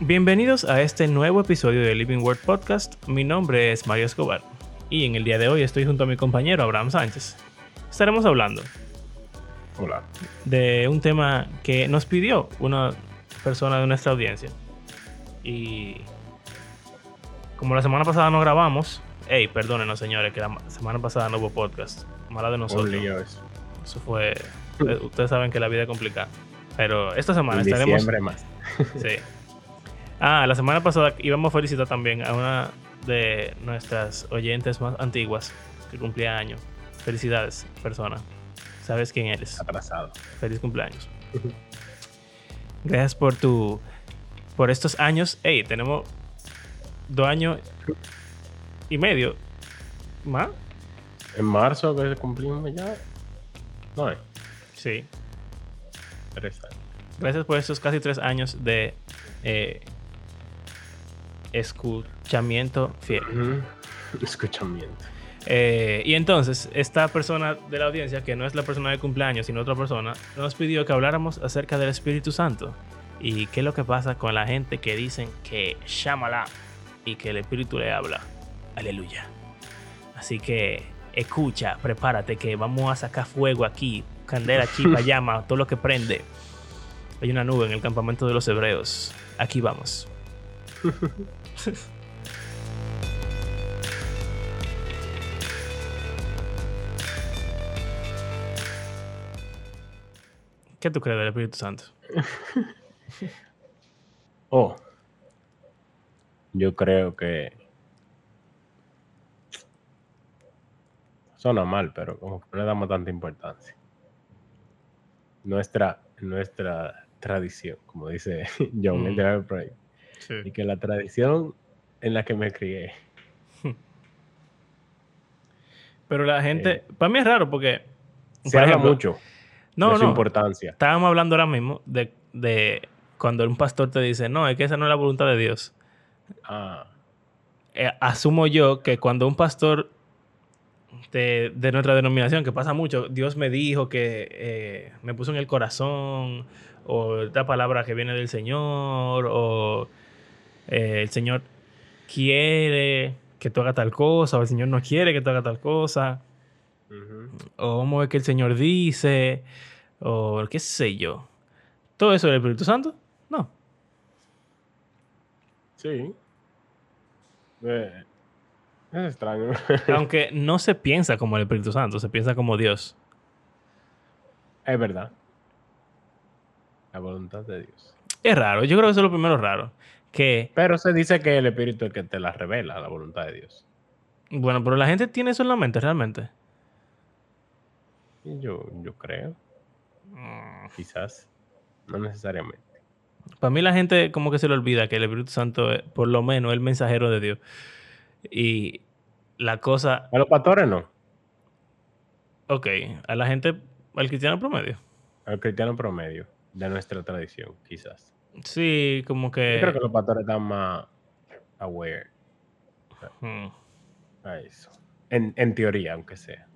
Bienvenidos a este nuevo episodio de Living Word Podcast. Mi nombre es Mario Escobar y en el día de hoy estoy junto a mi compañero Abraham Sánchez. Estaremos hablando Hola. de un tema que nos pidió una persona de nuestra audiencia. Y como la semana pasada no grabamos, hey, perdónenos señores, que la semana pasada no hubo podcast. Mala de nosotros. Lío eso. Eso fue. eh, Ustedes saben que la vida es complicada. Pero esta semana En estaremos. diciembre más. Sí. Ah, la semana pasada íbamos a felicitar también a una de nuestras oyentes más antiguas que cumplía años. Felicidades, persona. Sabes quién eres. Atrasado. Feliz cumpleaños. Gracias por tu. por estos años. Ey, tenemos dos años y medio. ¿Más? En marzo que cumplimos ya. No. Sí. Tres años. Gracias por estos casi tres años de eh, escuchamiento fiel. Escuchamiento. Eh, y entonces, esta persona de la audiencia, que no es la persona de cumpleaños, sino otra persona, nos pidió que habláramos acerca del Espíritu Santo. Y qué es lo que pasa con la gente que dicen que llámala y que el Espíritu le habla. Aleluya. Así que escucha, prepárate que vamos a sacar fuego aquí. Candela, chispa, llama, todo lo que prende. Hay una nube en el campamento de los hebreos. Aquí vamos. ¿Qué tú crees del Espíritu Santo? Oh. Yo creo que. Suena mal, pero como que no le damos tanta importancia. Nuestra, nuestra tradición, como dice John, Mm. el Y que la tradición en la que me crié. Pero la gente, para mí es raro porque, Se habla ejemplo, mucho no, de su no, importancia. estábamos hablando ahora mismo de, de cuando un pastor te dice, no, es que esa no es la voluntad de Dios. Ah, Eh, asumo yo que cuando un pastor de, de nuestra denominación, que pasa mucho, Dios me dijo que eh, me puso en el corazón, o esta palabra que viene del Señor, o eh, el Señor quiere que tú hagas tal cosa, o el Señor no quiere que tú hagas tal cosa, o a ver que el Señor dice, o qué sé yo. ¿Todo eso del Espíritu Santo? No. Sí. Eh, es extraño. Aunque no se piensa como el Espíritu Santo, se piensa como Dios. es verdad. La voluntad de Dios. Es raro, yo creo que eso es lo primero raro. Que, Pero se dice que el Espíritu es el que te la revela, la voluntad de Dios. bueno, pero la gente tiene eso en la mente realmente. Yo, yo creo, quizás. No necesariamente. Para mí la gente como que se le olvida que el Espíritu Santo es, por lo menos, el mensajero de Dios. Y la cosa, A los pastores no. ok, a la gente, al cristiano promedio. Al cristiano promedio de nuestra tradición, quizás. Sí, como Yo que... creo que los pastores están más aware Hmm, a eso. En, en teoría, aunque sea.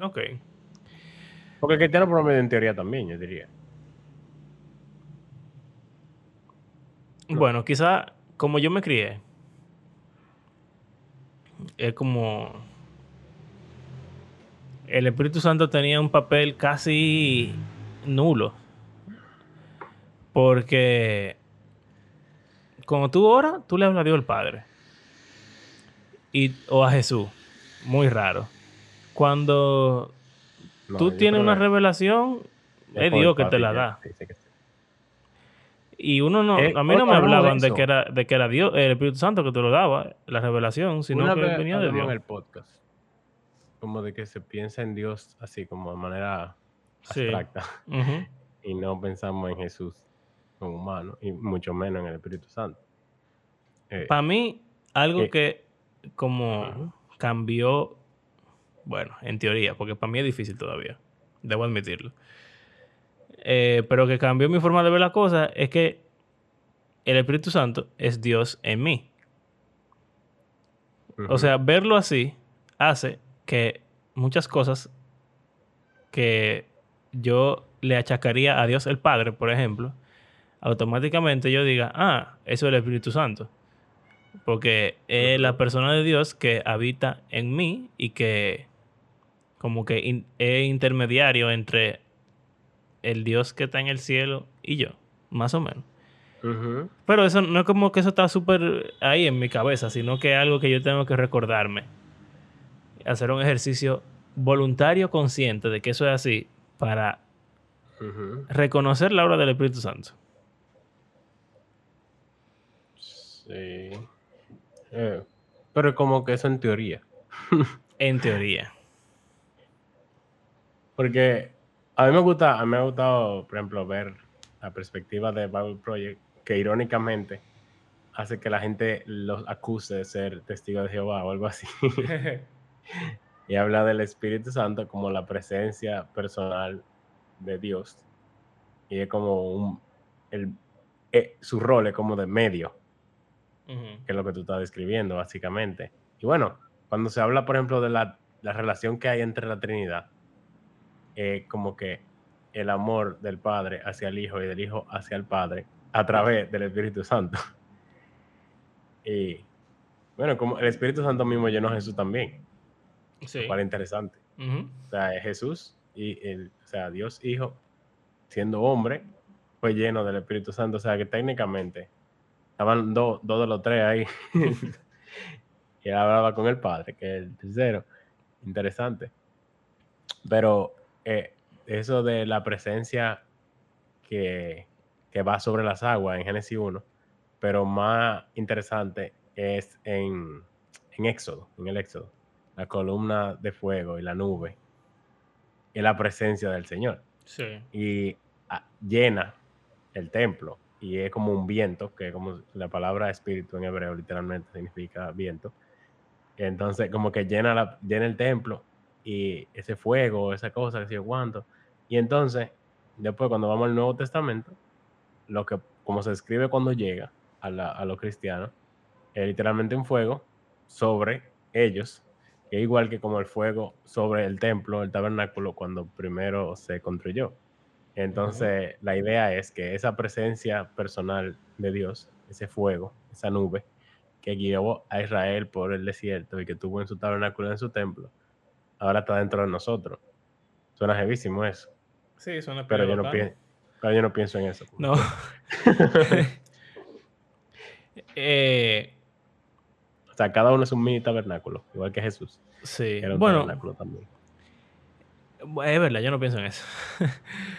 ok. Porque el cristiano promedio en teoría también, yo diría. No. Bueno, quizá como yo me crié, es como el Espíritu Santo tenía un papel casi nulo. Porque cuando tú oras, tú le hablas a Dios el Padre. Y, o a Jesús. Muy raro. Cuando No, tú tienes una revelación, es Dios que te la da. dice que sí. Y uno no, Eh, a mí no me de hablaban de que era, de que era Dios, el Espíritu Santo que te lo daba, la revelación, sino Una que vez venía de Dios. en el podcast. Como de que se piensa en Dios así, como de manera abstracta. Y no pensamos en Jesús como humano, y mucho menos en el Espíritu Santo. Eh, Para mí, algo Eh, que como cambió, bueno, en teoría, porque para mí es difícil todavía, debo admitirlo. Eh, pero que cambió mi forma de ver la cosa es que el Espíritu Santo es Dios en mí. O sea, verlo así hace que muchas cosas que yo le achacaría a Dios el Padre, por ejemplo, automáticamente yo diga, ah, eso es el Espíritu Santo. Porque es la persona de Dios que habita en mí y que como que es intermediario entre el Dios que está en el cielo y yo, más o menos. Pero eso no es como que eso está súper ahí en mi cabeza, sino que es algo que yo tengo que recordarme. Hacer un ejercicio voluntario consciente de que eso es así para reconocer la obra del Espíritu Santo. Sí. Eh, pero como que eso en teoría. en teoría. Porque a mí me gusta, a mí me ha gustado, por ejemplo, ver la perspectiva de Bible Project, que irónicamente hace que la gente los acuse de ser testigos de Jehová o algo así. y habla del Espíritu Santo como la presencia personal de Dios. Y es como un, el, eh, su rol es como de medio que es lo que tú estás describiendo, básicamente. Y bueno, cuando se habla, por ejemplo, de la, relación que hay entre la Trinidad, eh, como que el amor del Padre hacia el Hijo y del Hijo hacia el Padre a través del Espíritu Santo. y bueno, como el Espíritu Santo mismo llenó a Jesús también. Sí. Lo interesante. O sea, Jesús y el, o sea, Dios Hijo, siendo hombre, fue lleno del Espíritu Santo. O sea, que técnicamente Estaban dos, de los tres ahí. y hablaba con el padre, que es el tercero. Interesante. Pero eh, eso de la presencia que, va sobre las aguas en Génesis 1, pero más interesante es en, en Éxodo, en el Éxodo. La columna de fuego y la nube. Y la presencia del Señor. Sí. Y ah, llena el templo y es como un viento, que como la palabra espíritu en hebreo literalmente significa viento. Entonces, como que llena, llena el templo y ese fuego, esa cosa, que cuánto. Y entonces, después cuando vamos al Nuevo Testamento, lo que, como se escribe cuando llega a, la, a los cristianos, es literalmente un fuego sobre ellos, que igual que como el fuego sobre el templo, el tabernáculo, cuando primero se construyó. Entonces, la idea es que esa presencia personal de Dios, ese fuego, esa nube, que guió a Israel por el desierto y que tuvo en su tabernáculo en su templo, ahora está dentro de nosotros. Suena jevísimo eso. Sí, suena pero yo, no pienso, pero yo no pienso en eso. No. Eh, o sea, cada uno es un mini tabernáculo, igual que Jesús. Sí. bueno, también. Es verdad, yo no pienso en eso.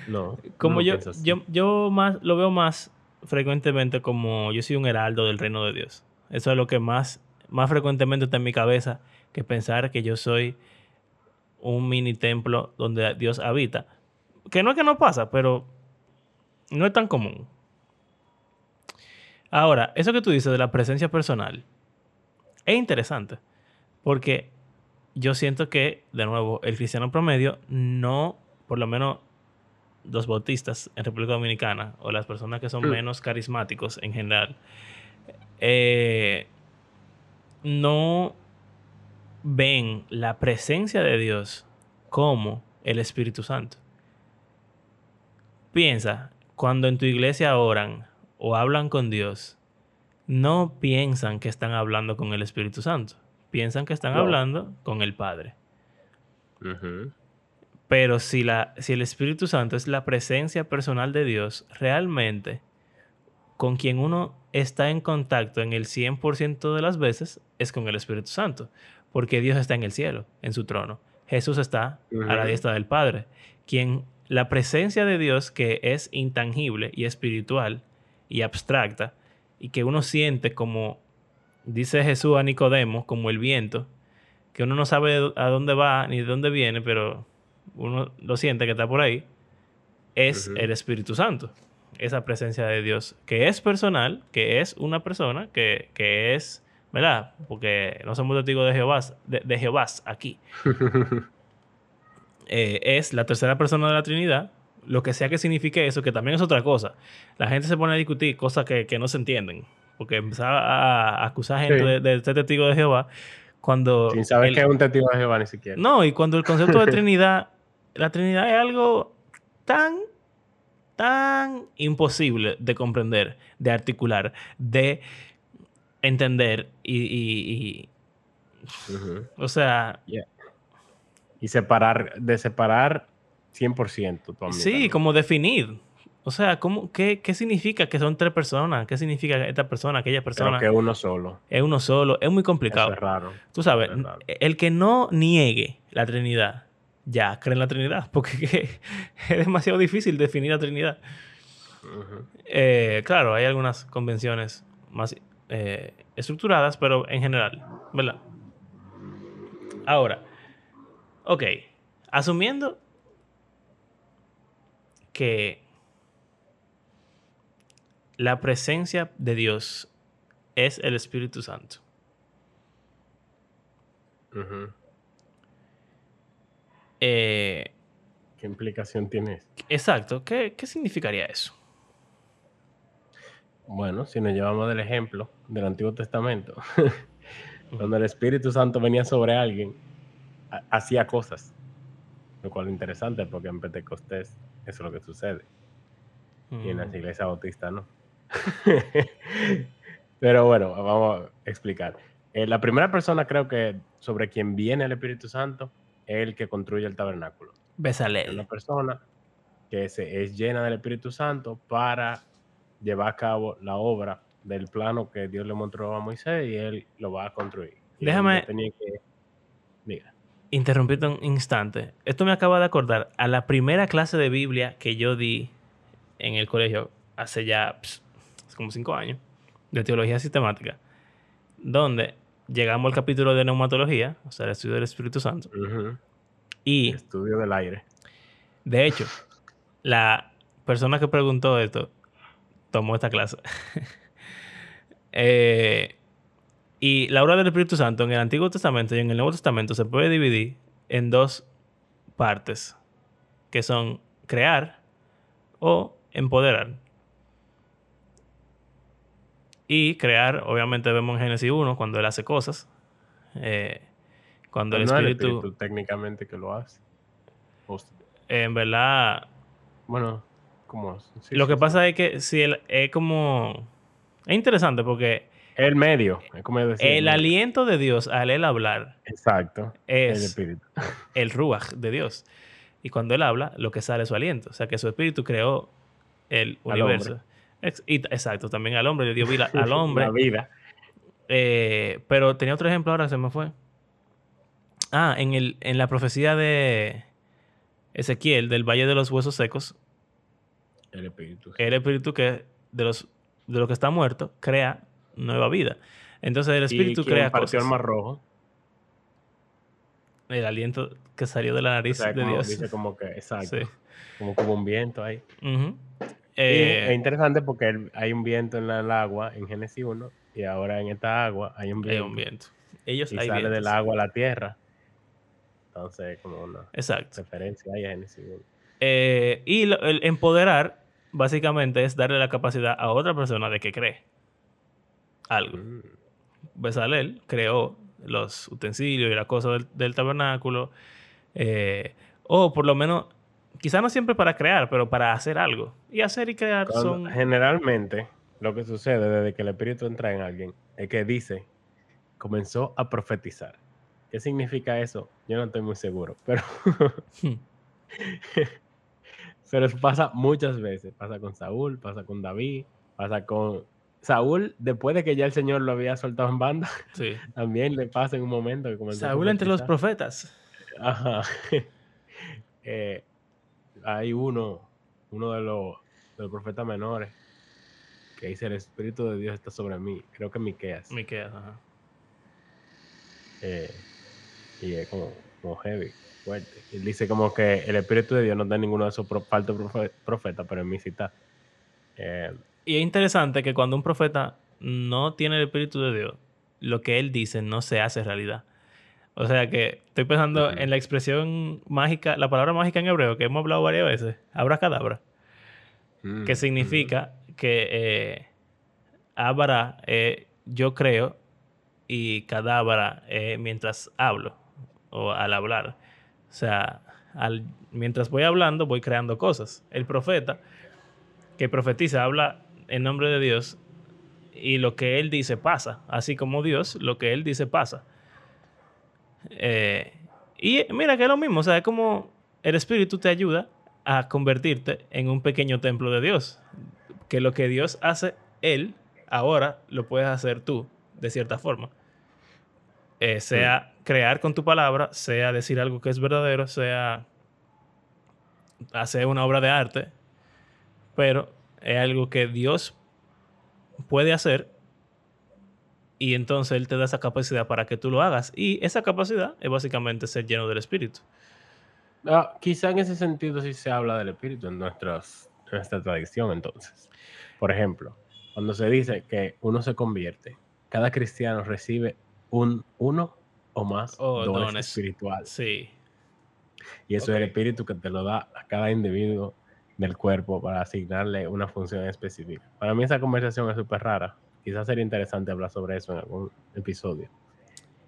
No. como yo, yo, yo más lo veo más frecuentemente como yo soy un heraldo del reino de Dios. Eso es lo que más, más frecuentemente está en mi cabeza que pensar que yo soy un mini templo donde Dios habita. Que no es que no pasa, pero no es tan común. Ahora, eso que tú dices de la presencia personal es interesante porque yo siento que, de nuevo, el cristiano promedio no, por lo menos los bautistas en República Dominicana o las personas que son mm. menos carismáticos en general, eh, no ven la presencia de Dios como el Espíritu Santo. Piensa, cuando en tu iglesia oran o hablan con Dios, no piensan que están hablando con el Espíritu Santo piensan que están hablando con el Padre. Pero si, la, si el Espíritu Santo es la presencia personal de Dios, realmente con quien uno está en contacto en el 100% de las veces es con el Espíritu Santo, porque Dios está en el cielo, en su trono. Jesús está a la diestra del Padre. Quien la presencia de Dios que es intangible y espiritual y abstracta y que uno siente como dice Jesús a Nicodemo, como el viento, que uno no sabe a dónde va ni de dónde viene, pero uno lo siente que está por ahí, es el Espíritu Santo. Esa presencia de Dios, que es personal, que es una persona, que, es, ¿verdad? Porque no somos testigos de Jehová, de, Jehová aquí. Eh, es la tercera persona de la Trinidad, lo que sea que signifique eso, que también es otra cosa. La gente se pone a discutir cosas que, que no se entienden porque empezaba a acusar gente de, ser testigo de Jehová. Cuando Sin saber que es un testigo de Jehová ni siquiera. No, y cuando el concepto de Trinidad, la Trinidad es algo tan tan imposible de comprender, de articular, de entender y... y- y- o sea, Y separar, de separar 100% tu sí, como definir. O sea, ¿cómo, qué, ¿qué significa que son tres personas? ¿Qué significa esta persona, aquella persona? Pero que uno solo. Es uno solo. Es muy complicado. Eso es raro. Tú sabes, Es raro. el que no niegue la Trinidad, ya cree en la Trinidad, porque es demasiado difícil definir la Trinidad. Eh, claro, hay algunas convenciones más eh, estructuradas, pero en general, ¿verdad? Ahora, ok, asumiendo que la presencia de Dios es el Espíritu Santo. Eh, ¿Qué implicación tiene eso? exacto, ¿qué, qué significaría eso? Bueno, si nos llevamos del ejemplo del Antiguo Testamento, cuando el Espíritu Santo venía sobre alguien, ha- hacía cosas. Lo cual es interesante porque en Pentecostés eso es lo que sucede. Y en las Mm, iglesias bautistas no. Pero bueno, vamos a explicar. Eh, la primera persona creo que sobre quien viene el Espíritu Santo es el que construye el tabernáculo. Es una persona que se, es llena del Espíritu Santo para llevar a cabo la obra del plano que Dios le mostró a Moisés y él lo va a construir. Y Déjame- tenía que- Diga. interrumpirte un instante. Esto me acaba de acordar a la primera clase de Biblia que yo di en el colegio hace ya como cinco años, de teología sistemática, donde llegamos al capítulo de neumatología, o sea, el estudio del Espíritu Santo, y Estudio del aire. de hecho, la persona que preguntó esto tomó esta clase. Eh, y la obra del Espíritu Santo en el Antiguo Testamento y en el Nuevo Testamento se puede dividir en dos partes, que son crear o empoderar. Y crear, obviamente vemos en Génesis 1 cuando él hace cosas. eh, cuando el No es el espíritu, espíritu técnicamente que lo hace. En verdad, bueno, como... sí, lo sí, que sí. pasa es que si él es como... Es interesante porque El medio, es como decir. el aliento de Dios al él hablar Exacto. El es espíritu. el ruach de Dios. Y cuando él habla, lo que sale es su aliento. O sea, que su espíritu creó el Al universo. Ex- y t- exacto, también al hombre, le dio vida al hombre. La vida. Eh, pero tenía otro ejemplo ahora, se me fue. Ah, en, el, en la profecía de Ezequiel, del Valle de los Huesos Secos, El espíritu. el espíritu que de los de lo que está muerto crea nueva vida. Entonces el espíritu ¿Y quién crea partió cosas. el mar rojo. El aliento que salió de la O nariz sea, de como, Dios. dice como que, exacto. Sí. Como, como un viento ahí. Eh, es interesante porque hay un viento en el agua en Génesis 1 y ahora en esta agua hay un hay viento. un viento. Ellos Y hay sale del vientos. agua a la tierra. Entonces, como una Exacto. referencia ahí a Génesis 1. Eh, y lo- el empoderar, básicamente, es darle la capacidad a otra persona de que cree algo. Mm. Bezalel creó los utensilios y las cosas del, del tabernáculo. eh, o por lo menos, quizá no siempre para crear, pero para hacer algo. Y hacer y crear Cuando- son... Generalmente, lo que sucede desde que el espíritu entra en alguien es que dice, comenzó a profetizar. ¿Qué significa eso? Yo no estoy muy seguro, pero, pero eso pasa muchas veces. Pasa con Saúl, pasa con David, pasa con Saúl, después de que ya el Señor lo había soltado en banda, Sí. también le pasa en un momento que comenzó a Saúl entre los profetas. Ajá. Eh, hay uno, uno de los, de los profetas menores, que dice, el Espíritu de Dios está sobre mí. Creo que Miqueas. Miqueas, ajá. Eh, y es como, como heavy, fuerte. Y dice como que el Espíritu de Dios no está en ninguno de esos profe- profetas, pero en mí sí está. Eh, Y es interesante que cuando un profeta no tiene el Espíritu de Dios, lo que él dice no se hace realidad. O sea que estoy pensando en la expresión mágica, la palabra mágica en hebreo que hemos hablado varias veces, abracadabra, mm, que mm. significa que eh, abra eh, yo creo y cadabra eh, mientras hablo o al hablar. O sea, al- mientras voy hablando voy creando cosas. El profeta que profetiza, habla en nombre de Dios y lo que él dice pasa, así como Dios, lo que él dice pasa. Eh, y mira que es lo mismo, o sea, es como el Espíritu te ayuda a convertirte en un pequeño templo de Dios, que lo que Dios hace él, ahora lo puedes hacer tú, de cierta forma. Eh, sea crear con tu palabra, sea decir algo que es verdadero, sea hacer una obra de arte, pero es algo que Dios puede hacer y entonces Él te da esa capacidad para que tú lo hagas. Y esa capacidad es básicamente ser lleno del Espíritu. Ah, quizá en ese sentido sí se habla del Espíritu en, nuestras, en nuestra tradición entonces. Por ejemplo, cuando se dice que uno se convierte, cada cristiano recibe un uno o más Oh, dones, dones. espirituales. Sí. Y eso es el Espíritu que te lo da a cada individuo del cuerpo para asignarle una función específica. Para mí esa conversación es súper rara. Quizás sería interesante hablar sobre eso en algún episodio,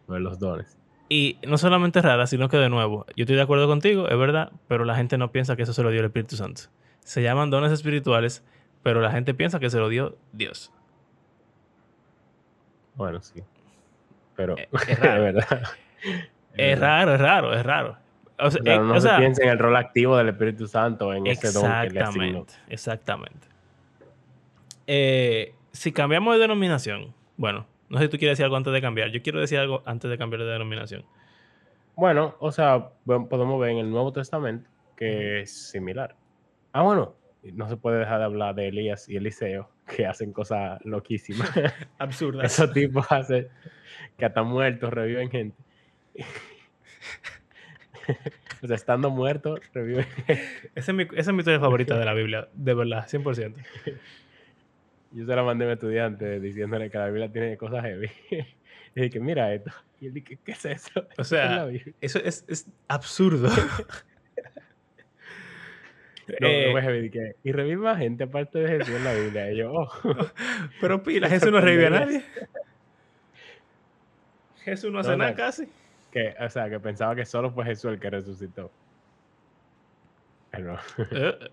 sobre los dones. Y no solamente rara, sino que de nuevo, yo estoy de acuerdo contigo, es verdad, pero la gente no piensa que eso se lo dio el Espíritu Santo. Se llaman dones espirituales, pero la gente piensa que se lo dio Dios. Bueno, sí. Pero Eh, es es raro. verdad. Es raro, es raro, es raro. O sea, Claro, eh, no o se sea, piensa en el rol activo del Espíritu Santo, en ese don que le asignó. Exactamente. Eh, si cambiamos de denominación, bueno, no sé si tú quieres decir algo antes de cambiar. Yo quiero decir algo antes de cambiar de denominación. Bueno, o sea, podemos ver en el Nuevo Testamento que es similar. Ah, bueno, no se puede dejar de hablar de Elías y Eliseo, que hacen cosas loquísimas. Absurda. Esos tipos hacen que hasta muertos reviven gente. o sea, estando muertos, reviven gente. Esa es, mi, esa es mi historia favorita de la Biblia, de verdad, 100%. Yo se la mandé a mi estudiante diciéndole que la Biblia tiene cosas heavy. y dije, mira esto. Y él dije, ¿qué es eso? O es sea. Eso es, es absurdo. No, Eh, no heavy, dije, y revive más gente aparte de Jesús en la Biblia. Y yo, oh. pero pila, Jesús no revive a nadie. Jesús no hace No, nada no. casi. que, o sea, que pensaba que solo fue Jesús el que resucitó. Pero, Eh,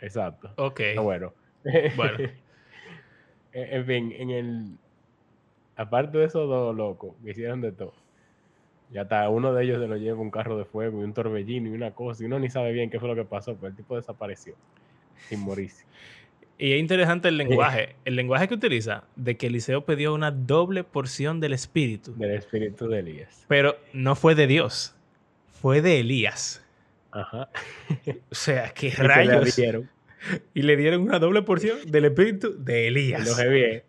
exacto. ok. Ah, bueno. Bueno. en fin, en el. Aparte de esos dos locos que hicieron de todo, ya está, uno de ellos se lo lleva un carro de fuego y un torbellino y una cosa, y uno ni sabe bien qué fue lo que pasó, pero el tipo desapareció sin morirse. Y es interesante el lenguaje, el lenguaje que utiliza de que Eliseo pidió una doble porción del espíritu, Del espíritu de Elías. pero no fue de Dios, fue de Elías. Ajá. O sea, qué se rayos. dieron. Y le dieron una doble porción del espíritu de Y Lo Elías. heavy es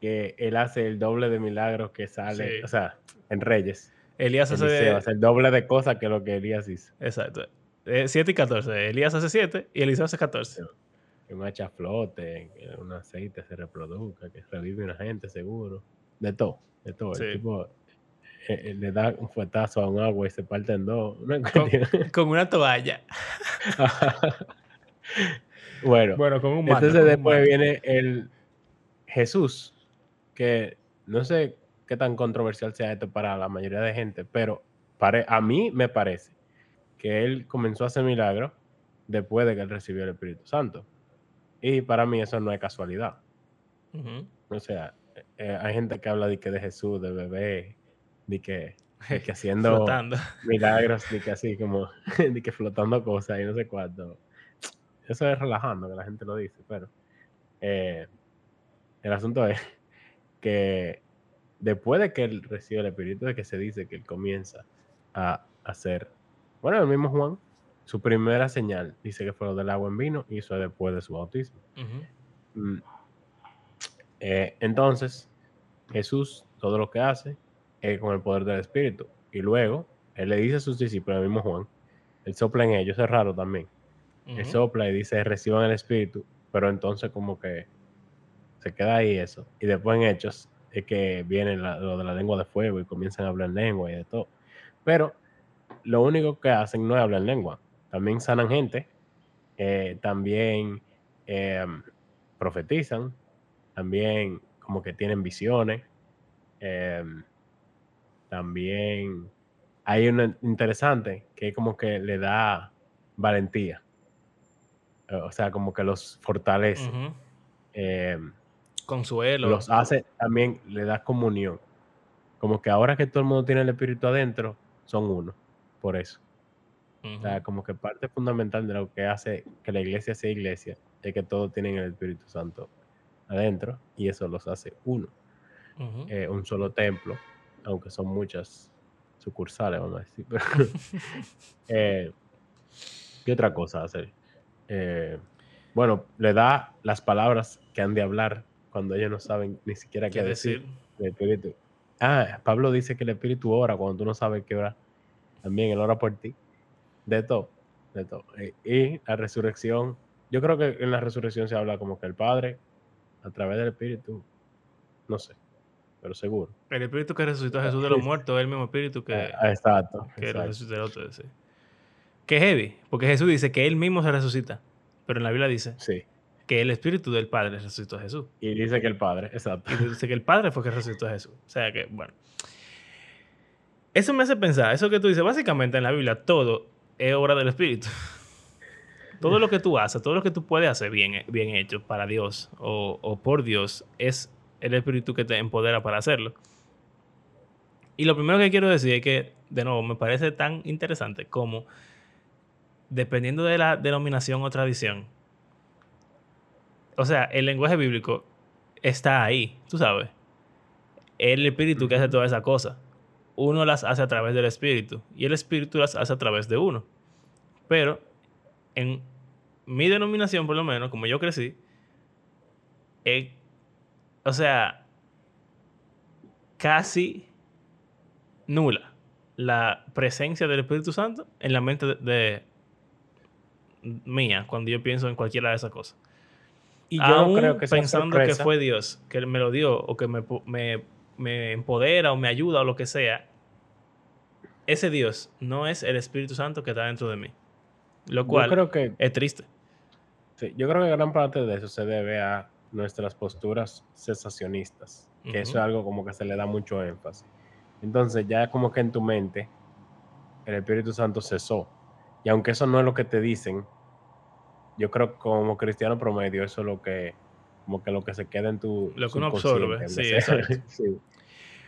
que él hace el doble de milagros que sale, Sí. o sea, en Reyes. Elías hace. Eliseo hace el doble de cosas que lo que Elías hizo. Exacto. 7 y 14. Elías hace 7 y Eliseo hace 14. Que un hacha flote, que un aceite se reproduzca, que revive una gente seguro. De todo, de todo. Sí. El tipo eh, eh, le da un fuetazo a un agua y se parte en dos. Con una toalla. bueno, Bueno, con un mate. entonces con después viene el Jesús, que no sé qué tan controversial sea esto para la mayoría de gente, pero a mí me parece que él comenzó a hacer milagros después de que él recibió el Espíritu Santo. Y para mí eso no es casualidad. O sea, eh, hay gente que habla de que de Jesús, de bebé, de que, de que haciendo milagros, de que así como, de que flotando cosas y no sé cuánto. Eso es relajando que la gente lo dice, pero eh, el asunto es que después de que él recibe el Espíritu, de que se dice que él comienza a hacer, bueno, el mismo Juan, su primera señal dice que fue lo del agua en vino y eso es después de su bautismo. Mm. Eh, entonces, Jesús todo lo que hace es con el poder del Espíritu. Y luego, Él le dice a sus discípulos, el mismo Juan, Él sopla en ellos, es raro también. Ujú. sopla y dice, reciban el Espíritu, pero entonces como que se queda ahí eso. Y después en Hechos es que viene la- lo de la lengua de fuego y comienzan a hablar en lengua y de todo. Pero lo único que hacen no es hablar en lengua. También sanan gente, eh, también eh, profetizan, también como que tienen visiones. eh, también hay una interesante que como que le da valentía. O sea, como que los fortalece. Eh, Consuelo. los hace, también le da comunión. Como que ahora que todo el mundo tiene el Espíritu adentro, son uno. Por eso. O sea, como que parte fundamental de lo que hace que la iglesia sea iglesia es que todos tienen el Espíritu Santo adentro y eso los hace uno. Eh, un solo templo, aunque son muchas sucursales, vamos a decir. pero, eh, ¿Qué otra cosa hace? Eh, bueno, le da las palabras que han de hablar cuando ellos no saben ni siquiera qué, ¿Qué decir. El Espíritu. Ah, Pablo dice que el Espíritu ora cuando tú no sabes qué ora. También él ora por ti. De todo. De todo. Eh, Y la resurrección. Yo creo que en la resurrección se habla como que el Padre, a través del Espíritu, no sé, pero seguro. El espíritu que resucitó a Jesús de los muertos es el mismo espíritu que, Ah, exacto. que exacto. resucitó otro. sí. Que heavy, porque Jesús dice que él mismo se resucita. Pero en la Biblia dice Sí. que el espíritu del Padre resucitó a Jesús. Y dice que el Padre, exacto. Y dice que el Padre fue que resucitó a Jesús. O sea que, bueno. Eso me hace pensar, eso que tú dices, básicamente en la Biblia todo es obra del Espíritu. Todo lo que tú haces, todo lo que tú puedes hacer bien, bien hecho para Dios o, o por Dios es el Espíritu que te empodera para hacerlo. Y lo primero que quiero decir es que, de nuevo, me parece tan interesante como, dependiendo de la denominación o tradición, o sea, el lenguaje bíblico está ahí, tú sabes. El espíritu que hace todas esas cosas. Uno las hace a través del espíritu y el espíritu las hace a través de uno. Pero en mi denominación, por lo menos, como yo crecí, es, o sea, casi nula la presencia del Espíritu Santo en la mente de, de- mía cuando yo pienso en cualquiera de esas cosas. Y yo Aún no creo que pensando sorpresa. que fue Dios que me lo dio o que me, me, me empodera o me ayuda o lo que sea, ese Dios no es el Espíritu Santo que está dentro de mí. Lo cual creo que es triste. sí, yo creo que gran parte de eso se debe a nuestras posturas cesacionistas, que eso es algo como que se le da mucho énfasis. Entonces ya como que en tu mente el Espíritu Santo cesó. Y aunque eso no es lo que te dicen, yo creo que como cristiano promedio eso es lo que como que lo que se queda en tu Lo que uno absorbe, sí, de- exacto. sí.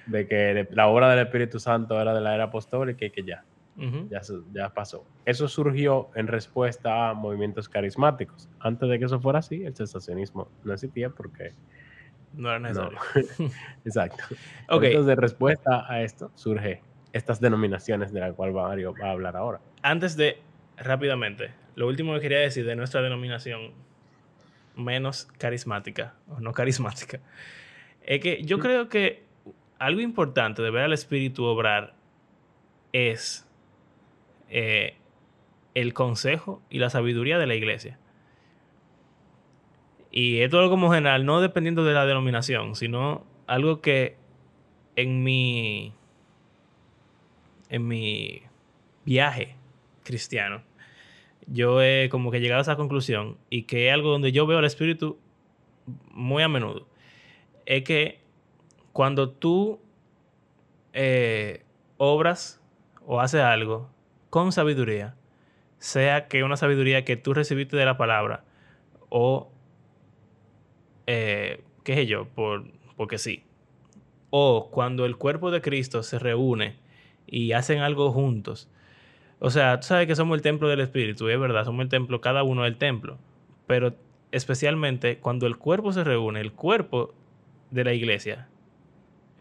de que la obra del Espíritu Santo era de la era apostólica y que ya Ujú. ya, se- ya pasó. Eso surgió en respuesta a movimientos carismáticos. Antes de que eso fuera así, el sensacionismo no existía porque... No era No. necesario. Exacto. Ok, Entonces, en respuesta a esto, surge estas denominaciones de las cuales Mario va a hablar ahora. Antes de, rápidamente, lo último que quería decir de nuestra denominación menos carismática, o no carismática, es que yo creo que algo importante de ver al Espíritu obrar es eh, el consejo y la sabiduría de la iglesia. Y esto es algo como general, no dependiendo de la denominación, sino algo que en mi, en mi viaje cristiano, yo he como que llegado a esa conclusión y que es algo donde yo veo al Espíritu muy a menudo. Es que cuando tú eh, obras o haces algo con sabiduría, sea que una sabiduría que tú recibiste de la palabra o, eh, qué sé yo, por, porque sí. O cuando el cuerpo de Cristo se reúne y hacen algo juntos. O sea, tú sabes que somos el templo del Espíritu, y es verdad, somos el templo, cada uno del templo. Pero especialmente cuando el cuerpo se reúne, el cuerpo de la iglesia,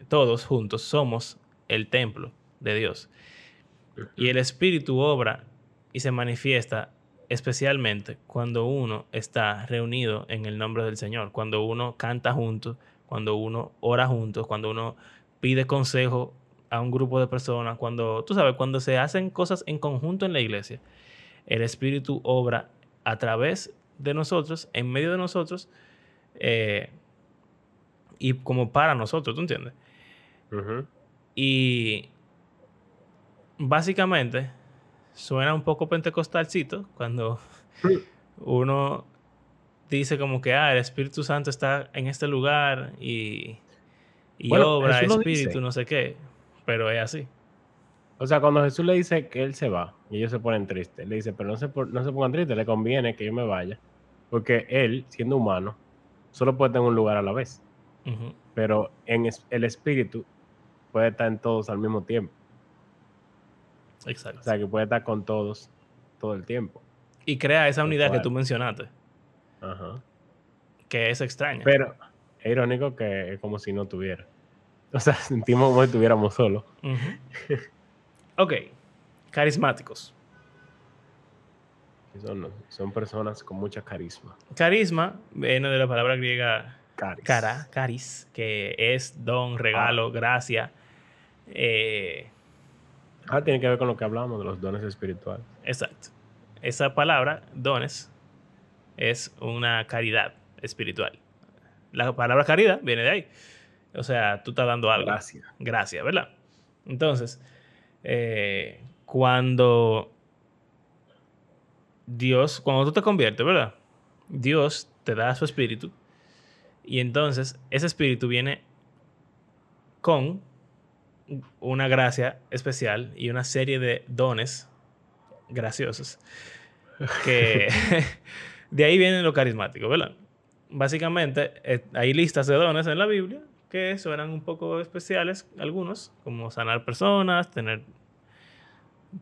todos juntos somos el templo de Dios. Y el Espíritu obra y se manifiesta especialmente cuando uno está reunido en el nombre del Señor, cuando uno canta juntos, cuando uno ora juntos, cuando uno pide consejo a un grupo de personas, cuando, tú sabes, cuando se hacen cosas en conjunto en la iglesia, el Espíritu obra a través de nosotros, en medio de nosotros, eh, y como para nosotros, ¿tú entiendes? Y básicamente suena un poco pentecostalcito cuando uno dice como que ah, el Espíritu Santo está en este lugar y, y Bueno, obra Espíritu, no sé qué. Pero es así. O sea, cuando Jesús le dice que él se va y ellos se ponen tristes, le dice, pero no se, no se pongan tristes, le conviene que yo me vaya, Porque él, siendo humano, solo puede tener un lugar a la vez. Pero en el espíritu puede estar en todos al mismo tiempo. Exacto. O sea, que puede estar con todos todo el tiempo. y crea esa unidad que tú mencionaste, Ajá. que es extraña. Pero es irónico que es como si no tuviera. O sea, sentimos como si estuviéramos solos. Ujú. ok. Carismáticos. Son, son personas con mucha carisma. Carisma viene de la palabra griega Caris. cara, caris, que es don, regalo, gracia. Eh, Ah, tiene que ver con lo que hablamos de los dones espirituales. exacto. Esa palabra, dones, es una caridad espiritual. La palabra caridad viene de ahí. O sea, tú estás dando algo. Gracias. Gracias, ¿verdad? Entonces, eh, cuando Dios, cuando tú te conviertes, ¿verdad? Dios te da su espíritu y entonces ese espíritu viene con una gracia especial y una serie de dones graciosos que de ahí viene lo carismático, ¿verdad? Básicamente eh, hay listas de dones en la Biblia que suenan un poco especiales, algunos, como sanar personas, tener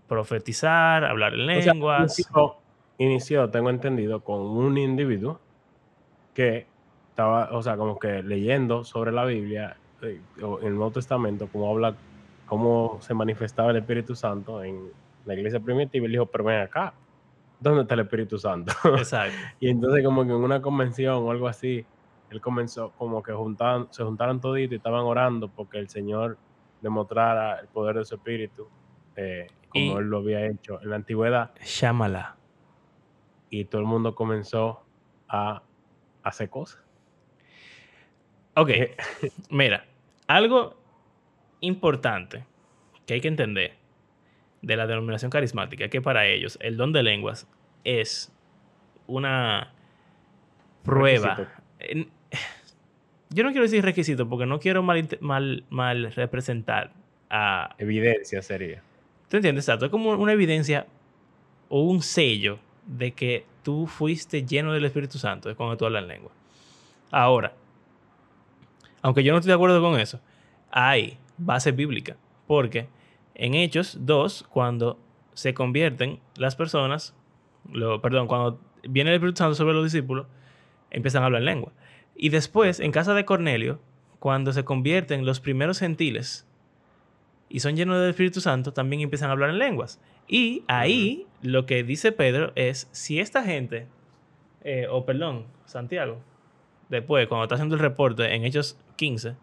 profetizar, hablar en O sea, lenguas. inició, inició, tengo entendido, con un individuo que estaba, o sea, como que leyendo sobre la Biblia, eh, en el Nuevo Testamento, cómo habla, cómo se manifestaba el Espíritu Santo en la iglesia primitiva, y él dijo, pero ven acá, ¿dónde está el Espíritu Santo? Exacto. y entonces como que en una convención o algo así, él comenzó como que juntaban, se juntaron toditos y estaban orando porque el Señor demostrara el poder de su Espíritu, eh, como Y- él lo había hecho en la antigüedad Shamala. y todo el mundo comenzó a hacer cosas. Ok, Eh, mira, algo importante que hay que entender de la denominación carismática es que para ellos el don de lenguas es una prueba. Requisito. Yo no quiero decir requisito porque no quiero mal, mal, mal representar a... Evidencia sería. ¿Tú entiendes? Exacto. Es como una evidencia o un sello de que tú fuiste lleno del Espíritu Santo es cuando tú hablas en lengua. Ahora, aunque yo no estoy de acuerdo con eso, hay base bíblica. Porque en Hechos 2, cuando se convierten las personas, lo, perdón, cuando viene el Espíritu Santo sobre los discípulos, empiezan a hablar en lengua. Y después, en casa de Cornelio, cuando se convierten los primeros gentiles y son llenos del Espíritu Santo, también empiezan a hablar en lenguas. Y ahí lo que dice Pedro es, si esta gente, eh, o perdón, Santiago, después, cuando está haciendo el reporte en Hechos 15,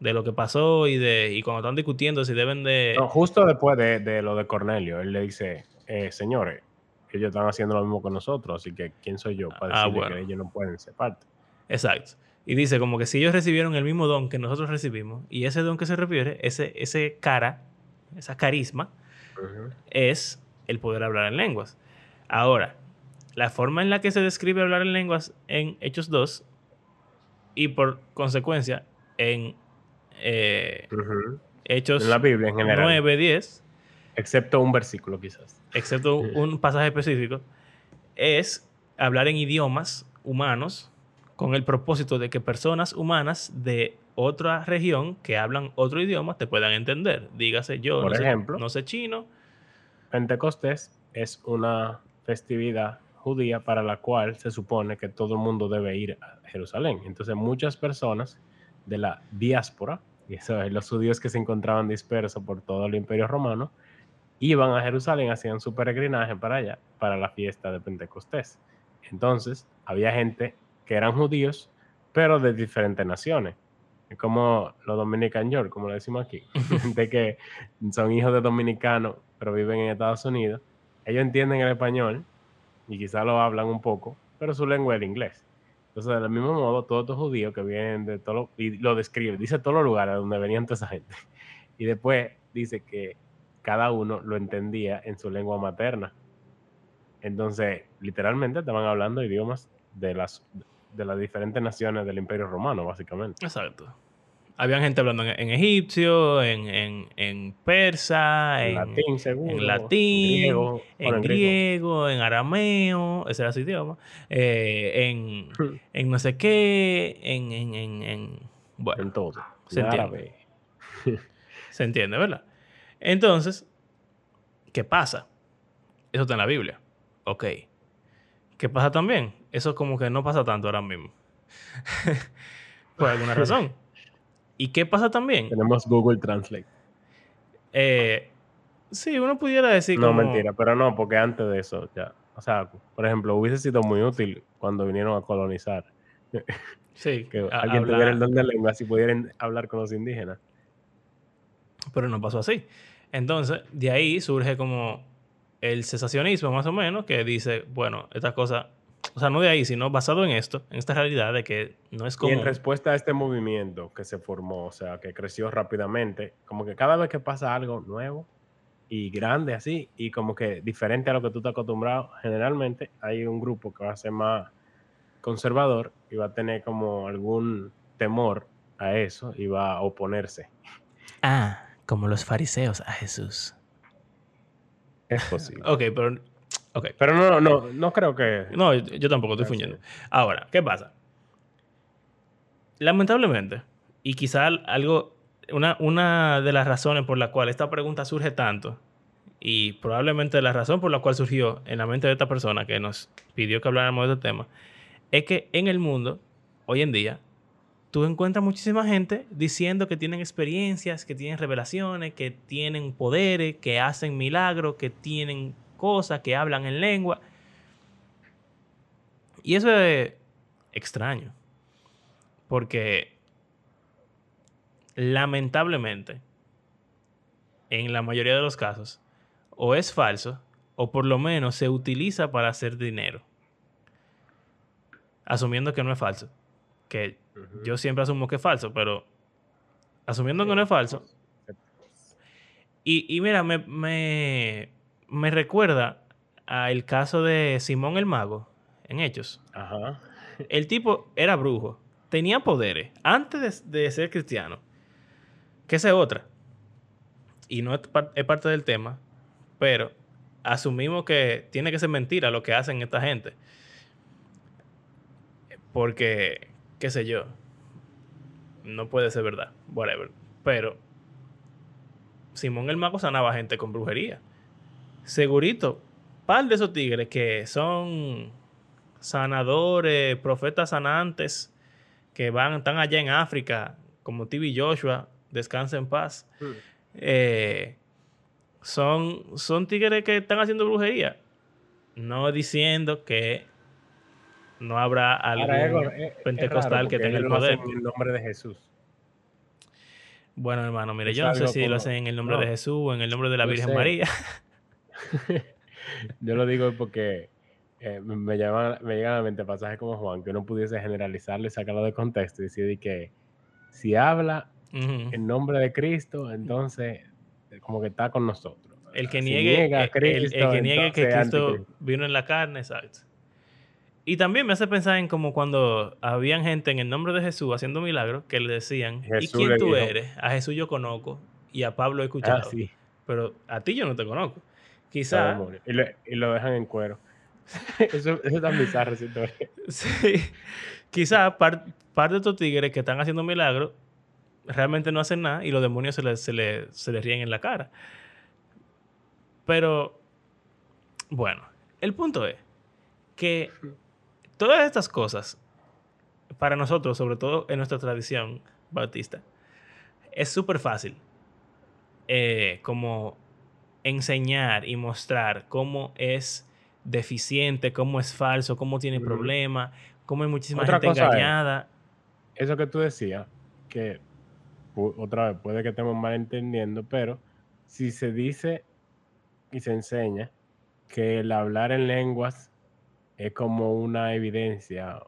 de lo que pasó y, de, y cuando están discutiendo si deben de... No, justo después de, de lo de Cornelio, él le dice, eh, señores, ellos están haciendo lo mismo que nosotros, así que ¿quién soy yo para Ah, decirle bueno. que ellos no pueden ser parte? Exacto. Y dice como que si ellos recibieron el mismo don que nosotros recibimos, y ese don que se refiere, ese, ese cara, esa carisma, Ujú. es el poder hablar en lenguas. Ahora, la forma en la que se describe hablar en lenguas en Hechos 2 y por consecuencia en eh, Ujú. Hechos En la Biblia en general, 9, 10, excepto un versículo quizás. excepto un pasaje específico, es hablar en idiomas humanos con el propósito de que personas humanas de otra región que hablan otro idioma te puedan entender. Dígase yo, Por no, sé, ejemplo. no sé chino, Pentecostés es una festividad judía para la cual se supone que todo el mundo debe ir a Jerusalén. Entonces muchas personas de la diáspora, y eso es los judíos que se encontraban dispersos por todo el imperio romano, iban a Jerusalén, hacían su peregrinaje para allá, para la fiesta de Pentecostés. Entonces había gente que eran judíos, pero de diferentes naciones. Es como los Dominican York, como le decimos aquí. Gente que son hijos de dominicanos, pero viven en Estados Unidos. Ellos entienden el español y quizás lo hablan un poco, pero su lengua es el inglés. Entonces, del mismo modo, todos estos judíos que vienen de todo, y lo describe, dice todos los lugares donde venían toda esa gente. Y después dice que cada uno lo entendía en su lengua materna. Entonces, literalmente estaban hablando idiomas de las, de las diferentes naciones del Imperio Romano, básicamente. Exacto. Había gente hablando en, egipcio, en, persa, en, latín, seguro, en latín, en griego, en, arameo, ese era su idioma, eh, en, no sé qué, en, en, bueno, en todo. Se entiende. se entiende, ¿verdad? Entonces, ¿qué pasa? Eso está en la Biblia. Ok. ¿Qué pasa también? Eso como que no pasa tanto ahora mismo. Por alguna razón. ¿Y qué pasa también? Tenemos Google Translate. Eh, sí, uno pudiera decir No, mentira, pero no, porque antes de eso ya... O sea, por ejemplo, hubiese sido muy útil cuando vinieron a colonizar. Sí. que alguien tuviera el don de lengua si pudieran hablar con los indígenas. Pero no pasó así. Entonces, de ahí surge como el cesacionismo, más o menos, que dice, bueno, estas cosas o sea, no de ahí, sino basado en esto, en esta realidad de que no es como... Y en respuesta a este movimiento que se formó, o sea, que creció rápidamente, como que cada vez que pasa algo nuevo y grande así, y como que diferente a lo que tú estás acostumbrado, generalmente hay un grupo que va a ser más conservador y va a tener como algún temor a eso y va a oponerse. Ah, como los fariseos a Jesús. Es posible. ok, pero pero no, no, no creo que. No, yo, tampoco estoy fuñendo. Ahora, ¿qué pasa? Lamentablemente, y quizá algo, una, una de las razones por la cual esta pregunta surge tanto, y probablemente la razón por la cual surgió en la mente de esta persona que nos pidió que habláramos de este tema, es que en el mundo, hoy en día, tú encuentras muchísima gente diciendo que tienen experiencias, que tienen revelaciones, que tienen poderes, que hacen milagros, que tienen cosas, que hablan en lengua. Y eso es extraño. Porque lamentablemente, en la mayoría de los casos, o es falso, o por lo menos se utiliza para hacer dinero. Asumiendo que no es falso. Que yo siempre asumo que es falso, pero asumiendo que no es falso. Y, y mira, me, me recuerda al caso de Simón el Mago en Hechos. Ajá. El tipo era brujo, tenía poderes antes de, ser cristiano. Que esa es otra. Y no es, parte del tema, pero asumimos que tiene que ser mentira lo que hacen esta gente. Porque, qué sé yo, no puede ser verdad, whatever. Pero Simón el Mago sanaba gente con brujería segurito, par de esos tigres que son sanadores, profetas sanantes, que van, están allá en África, como TV Joshua, descansa en paz. Hmm. Eh, son, son tigres que están haciendo brujería. No diciendo que no habrá algún pentecostal que tenga el poder. En el nombre de Jesús. Bueno, hermano, mire, yo no sé si lo hacen en el nombre de Jesús o en el nombre de la Virgen María. Yo lo digo porque eh, me, llaman, me llegan a la mente pasajes como Juan, que uno pudiese generalizarlo y sacarlo de contexto y decir que si habla en nombre de Cristo, entonces eh, como que está con nosotros. El que niegue, eh, el, que, niegue que Cristo vino en la carne, exacto. Y también me hace pensar en como cuando habían gente en el nombre de Jesús haciendo milagros que le decían, ¿y quién tú eres? A Jesús yo conozco y a Pablo he escuchado. Ah, pero a ti yo no te conozco. Quizá. Y lo, dejan en cuero. eso, eso es tan bizarro, Sí. Quizá parte de estos tigres que están haciendo milagros realmente no hacen nada y los demonios se les, se, ríen en la cara. Pero, bueno, el punto es que todas estas cosas, para nosotros, sobre todo en nuestra tradición bautista, es súper fácil. Eh, como enseñar y mostrar cómo es deficiente, cómo es falso, cómo tiene problemas, cómo hay muchísima gente engañada. eso que tú decías, que otra vez puede que estemos mal entendiendo, pero si se dice y se enseña que el hablar en lenguas es como una evidencia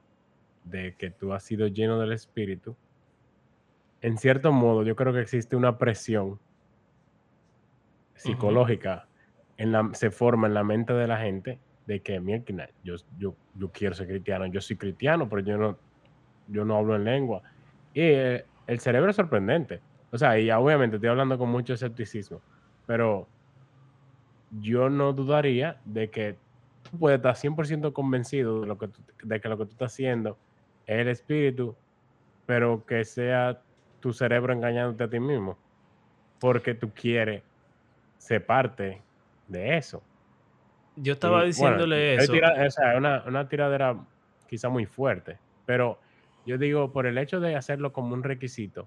de que tú has sido lleno del Espíritu, en cierto modo yo creo que existe una presión psicológica en la, se forma en la mente de la gente de que, mira, yo, yo, yo quiero ser cristiano, yo soy cristiano, pero yo no, yo no hablo en lengua. Y eh, el cerebro es sorprendente. O sea, y obviamente estoy hablando con mucho escepticismo, pero yo no dudaría de que tú puedes estar 100% convencido de, lo que de que lo que tú estás haciendo es el espíritu, pero que sea tu cerebro engañándote a ti mismo, porque tú quieres ser parte de eso. Yo estaba diciéndole eso. o sea, una, una tiradera quizá muy fuerte, pero yo digo, por el hecho de hacerlo como un requisito,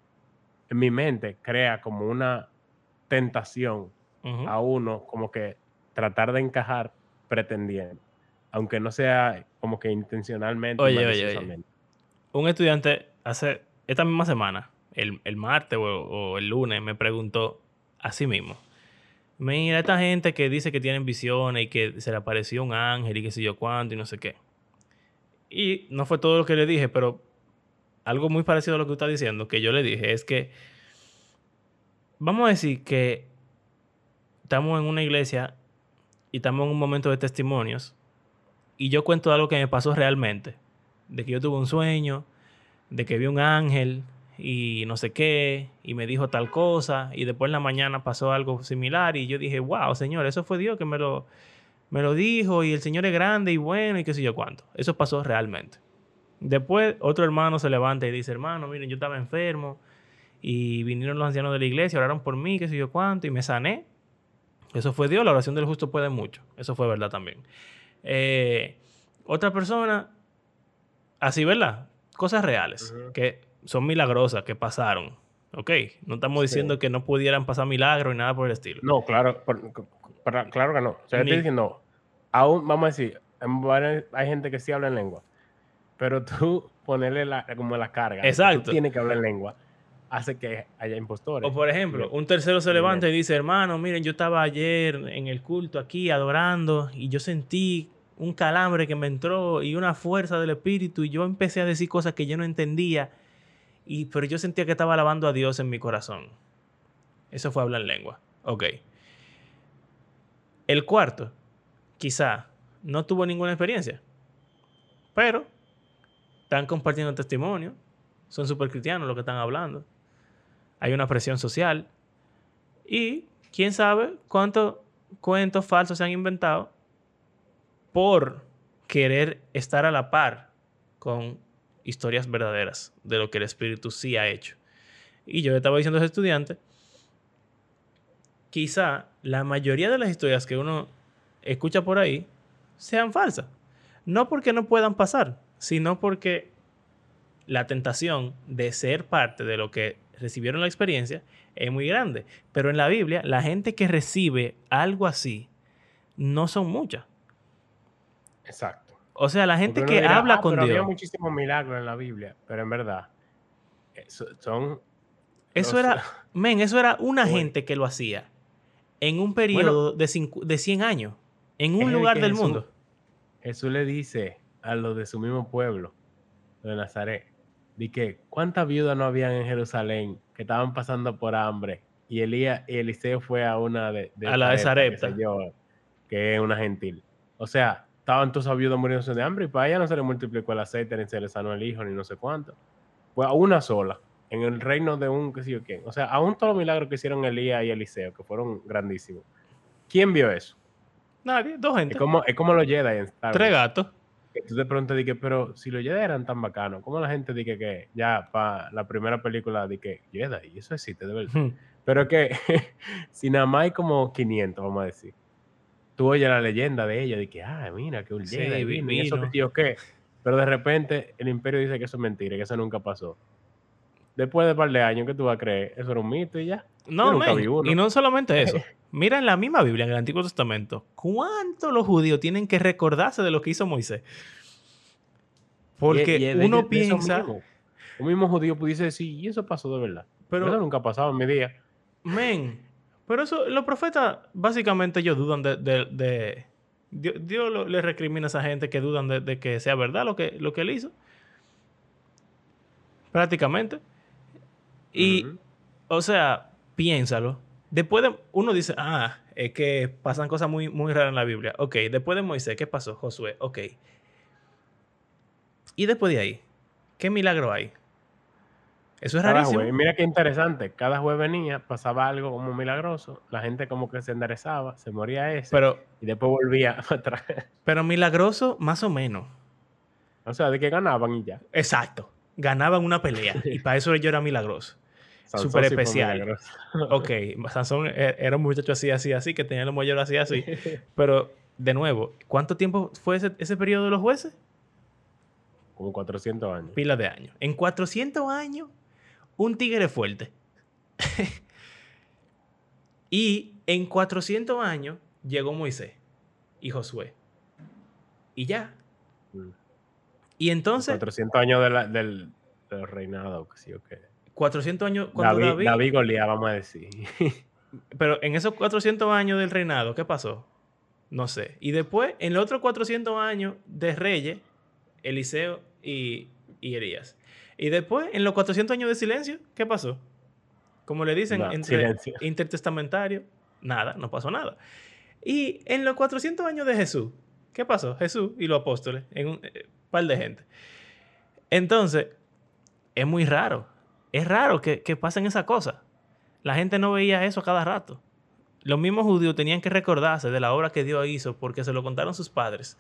en mi mente crea como una tentación a uno, como que tratar de encajar pretendiendo, aunque no sea como que intencionalmente. Oye, oye, oye. Un estudiante hace esta misma semana, el, martes o, el lunes, me preguntó a sí mismo. Mira, esta gente que dice que tienen visiones y que se le apareció un ángel y qué sé yo cuánto y no sé qué. Y no fue todo lo que le dije, pero algo muy parecido a lo que tú estás diciendo, que yo le dije, es que vamos a decir que estamos en una iglesia y estamos en un momento de testimonios y yo cuento algo que me pasó realmente, de que yo tuve un sueño, de que vi un ángel y no sé qué, y me dijo tal cosa, y después en la mañana pasó algo similar y yo dije, wow, Señor, eso fue Dios que me lo, me lo dijo y el Señor es grande y bueno y qué sé yo cuánto. Eso pasó realmente. Después otro hermano se levanta y dice, hermano, miren, yo estaba enfermo y vinieron los ancianos de la iglesia, oraron por mí, qué sé yo cuánto, y me sané. Eso fue Dios, la oración del justo puede mucho. Eso fue verdad también. Eh, otra persona, así, ¿verdad? Cosas reales, que son milagrosas, que pasaron. ¿Ok? No estamos diciendo que no pudieran pasar milagros ni nada por el estilo. No, claro, claro que no. O sea, estoy diciendo, aún, vamos a decir, hay gente que sí habla en lengua, pero tú ponerle la, como la carga. Exacto. Tiene que hablar en lengua hace que haya impostores. O por ejemplo, un tercero se levanta y dice, hermano, miren, yo estaba ayer en el culto aquí adorando y yo sentí un calambre que me entró y una fuerza del espíritu y yo empecé a decir cosas que yo no entendía, y, pero yo sentía que estaba alabando a Dios en mi corazón. Eso fue hablar lengua. Ok. El cuarto, quizá, no tuvo ninguna experiencia, pero están compartiendo testimonio, son súper cristianos lo que están hablando hay una presión social y quién sabe cuántos cuentos falsos se han inventado por querer estar a la par con historias verdaderas de lo que el espíritu sí ha hecho. Y yo le estaba diciendo a ese estudiante, quizá la mayoría de las historias que uno escucha por ahí sean falsas. No porque no puedan pasar, sino porque la tentación de ser parte de lo que recibieron la experiencia es muy grande. Pero en la Biblia, la gente que recibe algo así no son muchas. Exacto. O sea, la gente que habla ah, con pero Dios. Había muchísimos milagros en la Biblia, pero en verdad eh, son. Eso era, men, eso era una gente que lo hacía en un periodo de, de 100 años, en un lugar del mundo. Jesús le dice a los de su mismo pueblo, de Nazaret, de que cuántas viudas no habían en Jerusalén que estaban pasando por hambre y Elías y Eliseo fue a una de, a la de Sarepta. que, es una gentil. O sea estaban todos los viudas muriéndose de hambre y para ella no se le multiplicó el aceite ni se le sanó el hijo ni no sé cuánto. Fue a una sola en el reino de un qué sé yo quién. O sea aún todos los milagros que hicieron Elías y Eliseo que fueron grandísimos. ¿quién vio eso? Nadie, dos gente. Es como, es como los Jedi en Tres gatos tú de pronto dije, pero si los Jedi eran tan bacanos, ¿cómo la gente dice que ya para la primera película dije Jedi? Y eso existe, de verdad. Pero que si nada más hay como 500, vamos a decir. Tú oyes la leyenda de ella, de que, ah, mira, que un Jedi vino, y eso que ¿qué? Pero de repente el imperio dice que eso es mentira, que eso nunca pasó. Después de un par de años, ¿qué tú vas a creer? Eso era un mito y ya. No, y no solamente eso. Mira en la misma Biblia, en el Antiguo Testamento, cuánto los judíos tienen que recordarse de lo que hizo Moisés. Porque uno piensa. Un mismo judío pudiese decir, y eso pasó de verdad. Pero eso nunca ha pasado en mi día. Men, pero eso, los profetas, básicamente, ellos dudan de. Dios, le recrimina a esa gente que dudan de, que sea verdad lo que, lo que él hizo. Prácticamente. Y, o sea, piénsalo. Después de, uno dice, ah, es que pasan cosas muy, muy raras en la Biblia. Ok, después de Moisés, ¿qué pasó? Josué, ok. Y después de ahí, ¿qué milagro hay? Eso es Cada rarísimo. Mira qué interesante. Cada jueves venía, pasaba algo como milagroso. La gente como que se enderezaba, se moría ese. Pero, y después volvía atrás. pero milagroso, más o menos. o sea, de que ganaban y ya. Exacto. Ganaban una pelea. y para eso yo era milagroso. Sansón fue especial. Ok, Sansón e- era un muchacho así, así, así, que tenía los molleros así, así. Pero, de nuevo, ¿cuánto tiempo fue ese, ese periodo de los jueces? como 400 años. Pilas de años. En 400 años, un tigre fuerte. y en 400 años llegó Moisés y Josué. Y ya. Mm. Y entonces, 400 años de la- del, del reinado, sí o qué. 400 años cuando David, David, David Goliat, vamos a decir. Pero en esos 400 años del reinado, ¿qué pasó? No sé. Y después, en los otros 400 años de reyes, Eliseo y, y Elías. Y después, en los 400 años de silencio, ¿qué pasó? Como le dicen, entre silencio. intertestamentario, nada, no pasó nada. Y en los 400 años de Jesús, ¿qué pasó? Jesús y los apóstoles, en un eh, par de gente. Entonces, es muy raro. Es raro que, que pasen esas cosas. La gente no veía eso cada rato. Los mismos judíos tenían que recordarse de la obra que Dios hizo porque se lo contaron sus padres.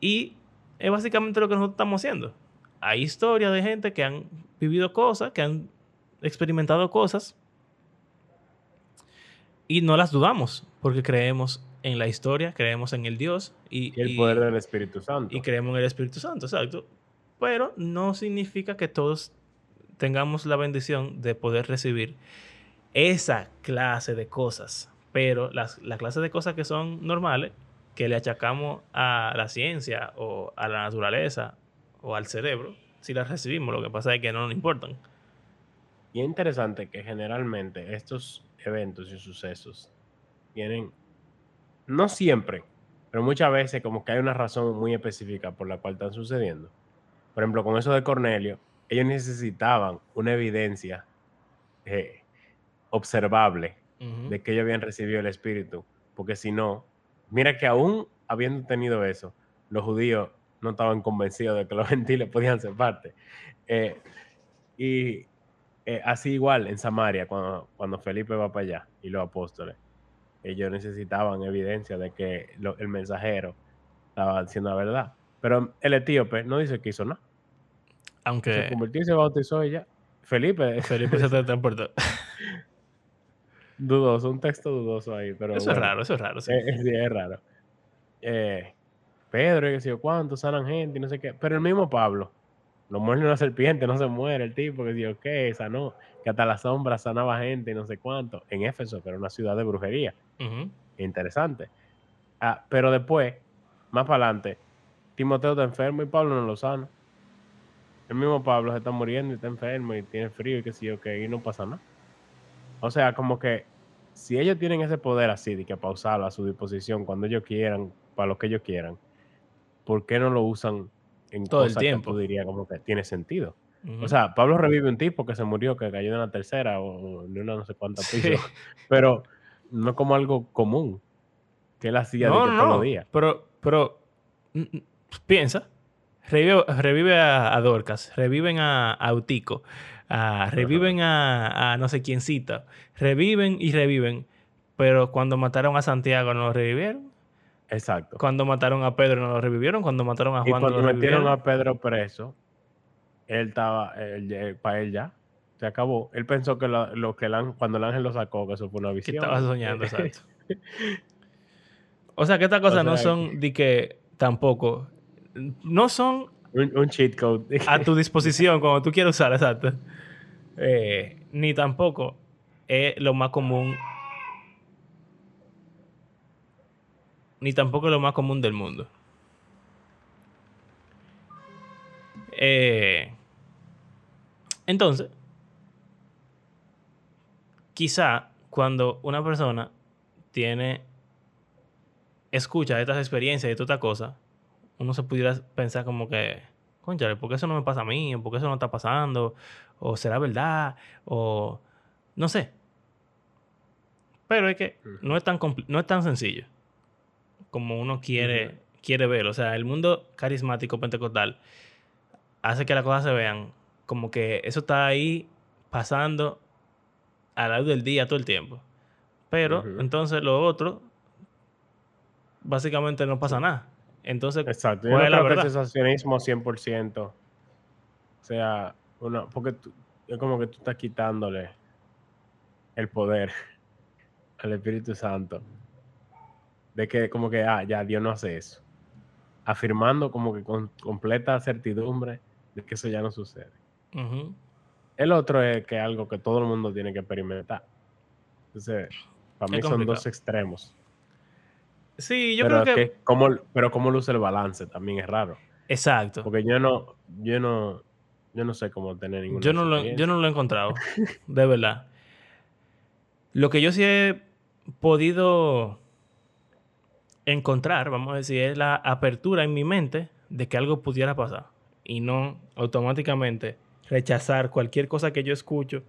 Y es básicamente lo que nosotros estamos haciendo. Hay historias de gente que han vivido cosas, que han experimentado cosas y no las dudamos porque creemos en la historia, creemos en el Dios y, Y el y- poder del Espíritu Santo. y creemos en el Espíritu Santo, exacto. Pero no significa que todos tengamos la bendición de poder recibir esa clase de cosas. Pero las, la clase de cosas que son normales, que le achacamos a la ciencia o a la naturaleza o al cerebro, si las recibimos, lo que pasa es que no nos importan. Y es interesante que generalmente estos eventos y sucesos tienen, no siempre, pero muchas veces como que hay una razón muy específica por la cual están sucediendo. Por ejemplo, con eso de Cornelio, ellos necesitaban una evidencia eh, observable de que ellos habían recibido el Espíritu, porque si no, mira que aún habiendo tenido eso, los judíos no estaban convencidos de que los gentiles podían ser parte. Eh, y eh, así igual en Samaria, cuando, cuando Felipe va para allá y los apóstoles, ellos necesitaban evidencia de que lo- el mensajero estaba diciendo la verdad. Pero el etíope no dice que hizo nada. Aunque convirtió y se bautizó ya. Felipe, Felipe se teletransportó. dudoso, un texto dudoso ahí. Pero Eso es raro, eso es raro. sí. Es raro. Eh, Pedro, y que sé yo cuánto, sanan gente y no sé qué. Pero el mismo Pablo, lo muerde una serpiente, no se muere el tipo, que dijo, ¿qué? Sanó, que hasta la sombra sanaba gente y no sé cuánto. En Éfeso, que era una ciudad de brujería. Interesante. Ah, pero después, más para adelante, Timoteo está enfermo y Pablo no lo sana. El mismo Pablo se está muriendo y está enfermo y tiene frío y qué sé yo y no pasa nada. O sea, como que si ellos tienen ese poder así de que pausarlo a su disposición cuando ellos quieran, para lo que ellos quieran, ¿por qué no lo usan en Todo el tiempo. que dirías como que tiene sentido? O sea, Pablo revive un tipo que se murió, que cayó de una tercera o de una no sé cuánta Sí. piso, pero no como algo común que él hacía de no, que no, todos los días. Pero, pero, mm, mm, piensa. Revive, revive a, a Dorcas, reviven a, a Eutico, a- reviven a, no sé quiéncita, reviven y reviven. Pero cuando mataron a Santiago no lo revivieron. Exacto. Cuando mataron a Pedro no lo revivieron. Cuando mataron a Y Juan no cuando lo metieron a Pedro preso, él estaba, para él ya, se acabó. Él pensó que lo, lo que el ángel- cuando el ángel lo sacó, que eso fue una Que visión. estaba soñando, exacto. O sea, que estas cosas no sea, son de que tampoco. No son un, un cheat code. a tu disposición cuando tú quieras usar, exacto. Eh, ni tampoco es lo más común. Ni tampoco es lo más común del mundo. Eh, entonces, quizá cuando una persona tiene, escucha estas experiencias y toda esta cosa, uno se pudiera pensar como que, conchale, ¿por qué eso no me pasa a mí? ¿O ¿Por qué eso no está pasando? ¿O será verdad? O no sé. Pero es que no es tan, no es tan sencillo como uno quiere, quiere verlo. O sea, el mundo carismático pentecostal hace que las cosas se vean como que eso está ahí pasando a la luz del día todo el tiempo. Pero entonces lo otro, básicamente no pasa nada. Entonces, Exacto. Yo ¿cuál no es la verdad? sensacionismo 100% sea una... Porque tú- es como que tú estás quitándole el poder al Espíritu Santo. De que como que, ah, ya Dios no hace eso. Afirmando como que con completa certidumbre de que eso ya no sucede. El otro es que es algo que todo el mundo tiene que experimentar. Entonces, para mí son dos extremos. Sí, yo pero creo que... que cómo- pero cómo luce el balance también es raro. Exacto. Porque yo no, yo no, yo no sé cómo tener ninguna Yo no, lo, yo no lo he encontrado, de verdad. Lo que yo sí he podido encontrar, vamos a decir, es la apertura en mi mente de que algo pudiera pasar y no automáticamente rechazar cualquier cosa que yo escucho.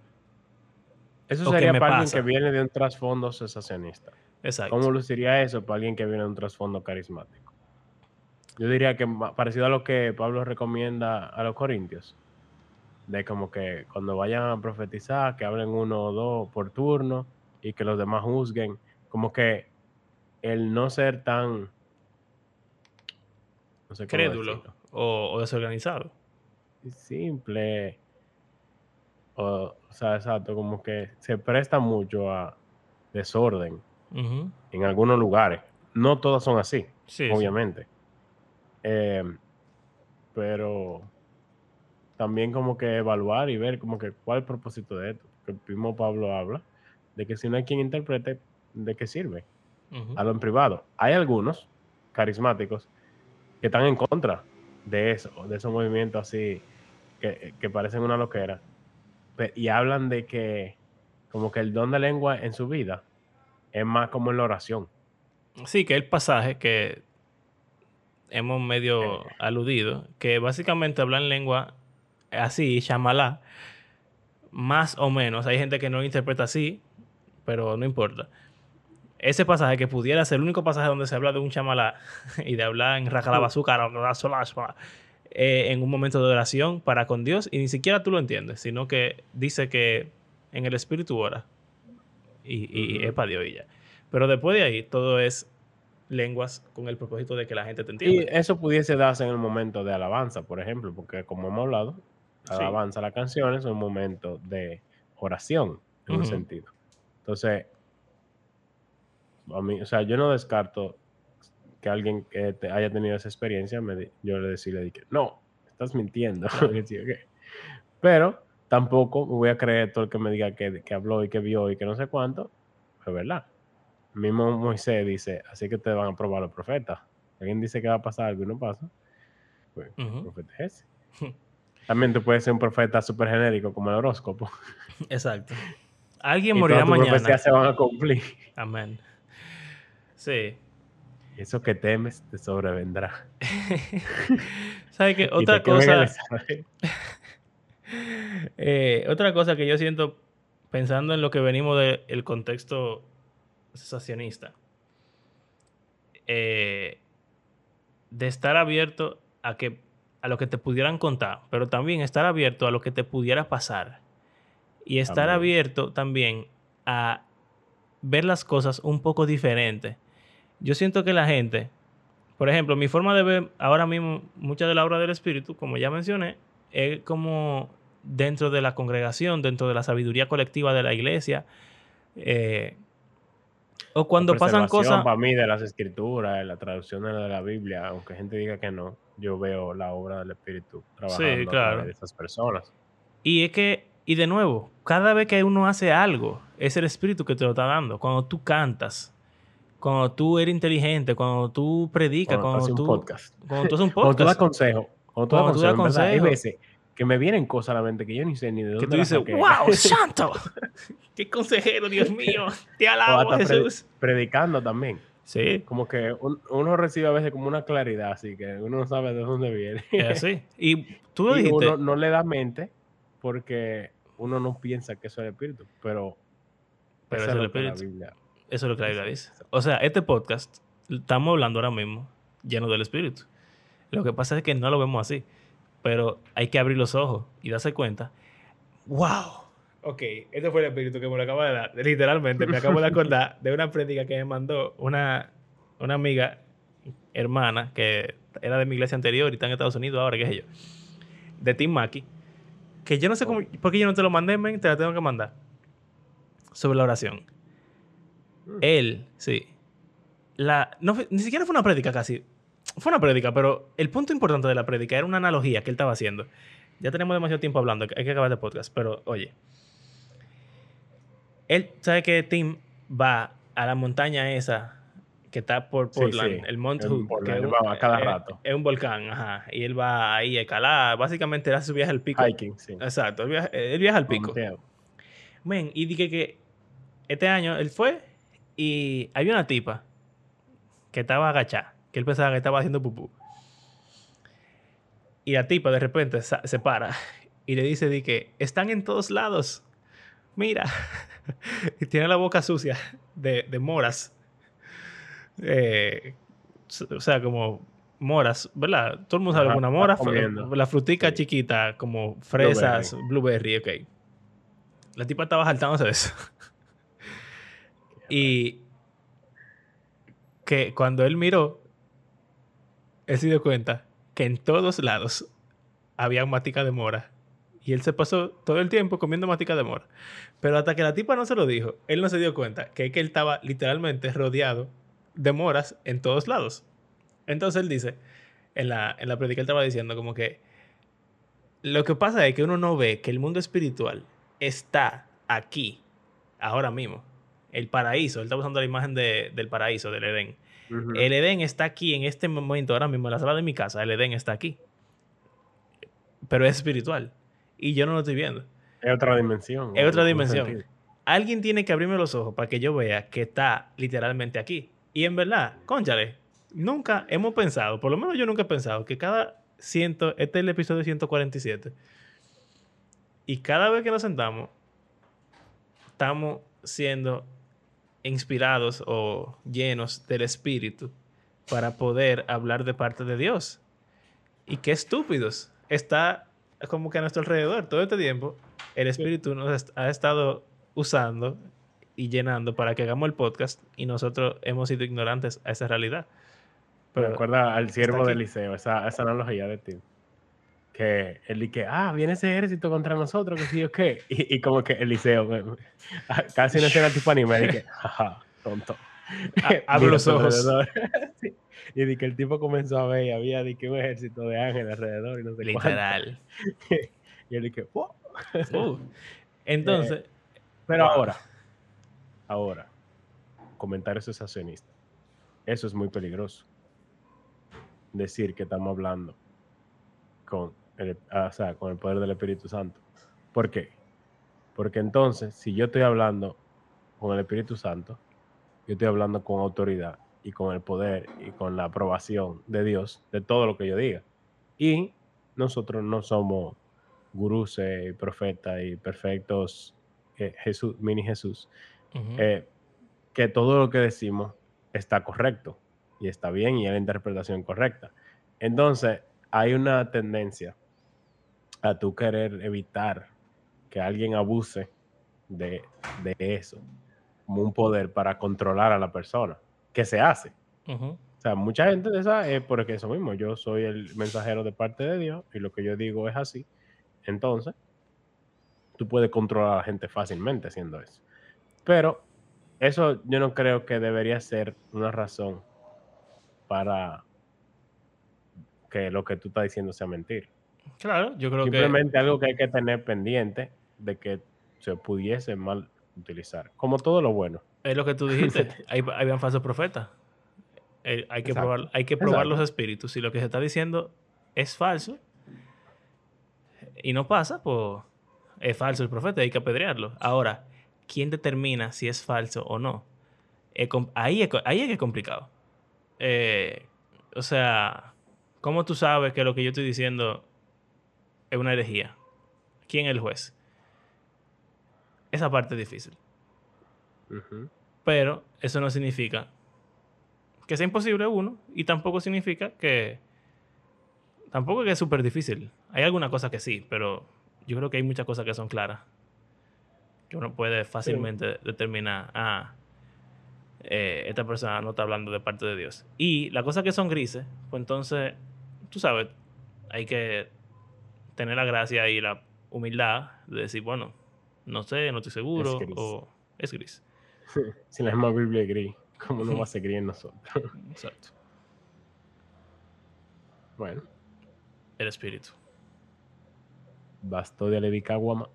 Eso que sería para pasa. alguien que viene de un trasfondo cesacionista. Exacto. ¿Cómo luciría eso para alguien que viene de un trasfondo carismático? Yo diría que parecido a lo que Pablo recomienda a los corintios. De como que cuando vayan a profetizar, que hablen uno o dos por turno y que los demás juzguen. Como que el no ser tan... No sé Crédulo o, o desorganizado. simple. O, o sea, exacto, como que se presta mucho a desorden En algunos lugares. No todas son así, Sí, sí. obviamente. Eh, pero también como que evaluar y ver como que cuál es el propósito de esto. Porque el mismo Pablo habla de que si no hay quien interprete, ¿de qué sirve? Ujú. Hablo en privado. Hay algunos carismáticos que están en contra de eso, de esos movimientos así que, que parecen una loquera. Y hablan de que como que el don de lengua en su vida es más como en la oración. Sí, que el pasaje que hemos medio Eh. aludido, que básicamente habla en lengua así, shamalá, más o menos. Hay gente que no lo interpreta así, pero no importa. Ese pasaje que pudiera ser el único pasaje donde se habla de un chamalá y de hablar en racalabazuca, eh, en un momento de oración para con Dios, y ni siquiera tú lo entiendes, sino que dice que en el espíritu ora y, y es para Dios y ya. Pero después de ahí, todo es lenguas con el propósito de que la gente te Y entienda. eso pudiese darse en el momento de alabanza, por ejemplo, porque como hemos hablado, la Sí. alabanza, la canción es un momento de oración, en un Ujú. sentido. Entonces, a mí, o sea, yo no descarto que alguien que te- haya tenido esa experiencia, me di- yo le decirle de que no, estás mintiendo. Y. Pero tampoco me voy a creer todo el que me diga que, que habló y que vio y que no sé cuánto, es verdad. Mismo Moisés dice, así que te van a probar los profetas. Alguien dice que va a pasar algo y no pasa, pues el Ujú. profeta es ese. También tú puedes ser un profeta súper genérico como el horóscopo. Exacto. Alguien Y morirá mañana. profecías se van a cumplir. Amén. Sí. Eso que temes te sobrevendrá. ¿Sabes qué? Otra el cosa. Eh, otra cosa que yo siento pensando en lo que venimos del contexto sensacionista, eh, de estar abierto a que a lo que te pudieran contar, pero también estar abierto a lo que te pudiera pasar y estar abierto también a ver las cosas un poco diferente. Yo siento que la gente, por ejemplo, mi forma de ver ahora mismo mucha de la obra del Espíritu, como ya mencioné, es como dentro de la congregación, dentro de la sabiduría colectiva de la iglesia. eh, o cuando pasan cosas... Para mí, de las escrituras, de la traducción de la Biblia, aunque gente diga que no, yo veo la obra del Espíritu trabajando a claro. de esas personas. Y es que, y de nuevo, cada vez que uno hace algo, es el espíritu que te lo está dando. Cuando tú cantas, cuando tú eres inteligente, cuando tú predicas, Cuando cuando, tú un podcast. cuando tú haces un Cuando tú das podcast, consejo, cuando tú das consejo, hay veces que me vienen cosas a la mente que yo ni sé ni de dónde que tú dices, wow, santo, qué consejero, Dios mío, te alabo, pre- Jesús. predicando también. Sí, Como que un- uno recibe a veces como una claridad, así que uno no sabe de dónde viene. es así. Y tú y dijiste, uno no le da mente porque uno no piensa que eso es el espíritu, pero, Pero eso es el lo que la espíritu. Biblia- eso es lo que la Biblia dice. O sea, este podcast, estamos hablando ahora mismo lleno del espíritu. Lo que pasa es que no lo vemos así. Pero hay que abrir los ojos y darse cuenta. ¡Wow! Ok, este fue el espíritu que me lo acaba de dar. Literalmente, me acabo de acordar de una prédica que me mandó una, una amiga, hermana, que era de mi iglesia anterior y está en Estados Unidos ahora, qué sé yo, de Tim Mackey, que yo no sé cómo, por qué yo no te lo mandé, men, te la tengo que mandar, sobre la oración. Mm. Él, sí. La, no ni siquiera fue una prédica casi. Fue una prédica, pero el punto importante de la prédica era una analogía que él estaba haciendo. Ya tenemos demasiado tiempo hablando, hay que acabar el podcast, pero oye. Él sabe que Tim va a la montaña esa que está por Portland, sí, el Mount Hood. Portland, que él un- va a cada es- rato. Es un volcán, ajá. Y él va ahí a escalar. Básicamente él hace su viaje al pico. Hiking, sí. Exacto, él viaja, él viaja al pico. Men, y dije que este año él fue y había una tipa que estaba agachada, que él pensaba que estaba haciendo pupú. Y la tipa de repente se para y le dice di que están en todos lados. Mira. y tiene la boca sucia de, de moras. Eh, o sea, como moras, ¿verdad? Todo el mundo sabe Ajá, una está mora, la frutica Sí. chiquita, como fresas, blueberry, ok. La tipa estaba saltándose de eso. y que cuando él miró, él se dio cuenta que en todos lados había matica de mora. Y él se pasó todo el tiempo comiendo matica de mora. Pero hasta que la tipa no se lo dijo, él no se dio cuenta que, que él estaba literalmente rodeado de moras en todos lados. Entonces él dice, en la, en la predica él estaba diciendo como que lo que pasa es que uno no ve que el mundo espiritual está aquí, ahora mismo. El paraíso, él está usando la imagen de- del paraíso, del Edén. El Edén está aquí en este momento, ahora mismo, en la sala de mi casa. El Edén está aquí. Pero es espiritual. Y yo no lo estoy viendo. Es otra dimensión. Es otra dimensión. Alguien tiene que abrirme los ojos para que yo vea que está literalmente aquí. Y en verdad, conchale, nunca hemos pensado, por lo menos yo nunca he pensado, que cada ciento, este es el episodio 147, y cada vez que nos sentamos, estamos siendo inspirados o llenos del Espíritu para poder hablar de parte de Dios. Y qué estúpidos. Está como que a nuestro alrededor todo este tiempo. El Espíritu nos ha estado usando y llenando para que hagamos el podcast y nosotros hemos sido ignorantes a esa realidad. Me Pero acuerda al siervo aquí. del liceo, esa, esa analogía de ti. Que él dice ah, viene ese ejército contra nosotros, que sí o qué. Y, y como que el liceo, me- me- casi una escena tipo anime, que, jaja, tonto. Abre los ojos. Sí. Y di que el tipo comenzó a ver y había di que un ejército de ángeles alrededor y no sé cuánto. literal. Y él dice, wow. Uh. Entonces, Pero Wow. ahora, ahora, comentarios sensacionistas. Eso es muy peligroso. Decir que estamos hablando con el, ah, o sea, con el poder del Espíritu Santo. ¿Por qué? Porque entonces, si yo estoy hablando con el Espíritu Santo, yo estoy hablando con autoridad y con el poder y con la aprobación de Dios de todo lo que yo diga. Y nosotros no somos gurús y profetas y perfectos eh, Jesús, mini Jesús, eh, que todo lo que decimos está correcto y está bien y es la interpretación correcta. Entonces, hay una tendencia a tú querer evitar que alguien abuse de, de eso como un poder para controlar a la persona, que se hace. O sea, mucha gente de esa es porque eso mismo, yo soy el mensajero de parte de Dios y lo que yo digo es así. Entonces, tú puedes controlar a la gente fácilmente haciendo eso. Pero eso yo no creo que debería ser una razón para que lo que tú estás diciendo sea mentir. Claro, yo creo que Simplemente algo que hay que tener pendiente de que se pudiese mal utilizar. Como todo lo bueno. es lo que tú dijiste. Hay, habían falsos profetas. Eh, hay, que Exacto. probar, hay que probar Exacto. los espíritus. Si lo que se está diciendo es falso y no pasa, pues es falso el profeta, hay que apedrearlo. Ahora, ¿quién determina si es falso o no? Es, ahí es que es complicado. Eh, o sea, ¿cómo tú sabes que lo que yo estoy diciendo es una herejía? ¿Quién es el juez? Esa parte es difícil. Pero eso no significa que sea imposible uno y tampoco significa que tampoco que es súper difícil. Hay algunas cosas que sí, pero yo creo que hay muchas cosas que son claras. Que uno puede fácilmente determinar, ah, eh, esta persona no está hablando de parte de Dios. Y las cosas que son grises, pues entonces, tú sabes, hay que tener la gracia y la humildad de decir, bueno, no sé, no estoy seguro, o es gris. Si la misma Biblia es gris, ¿cómo no va a ser gris en nosotros? Exacto. Bueno. El espíritu. Bastó de Levicaguama.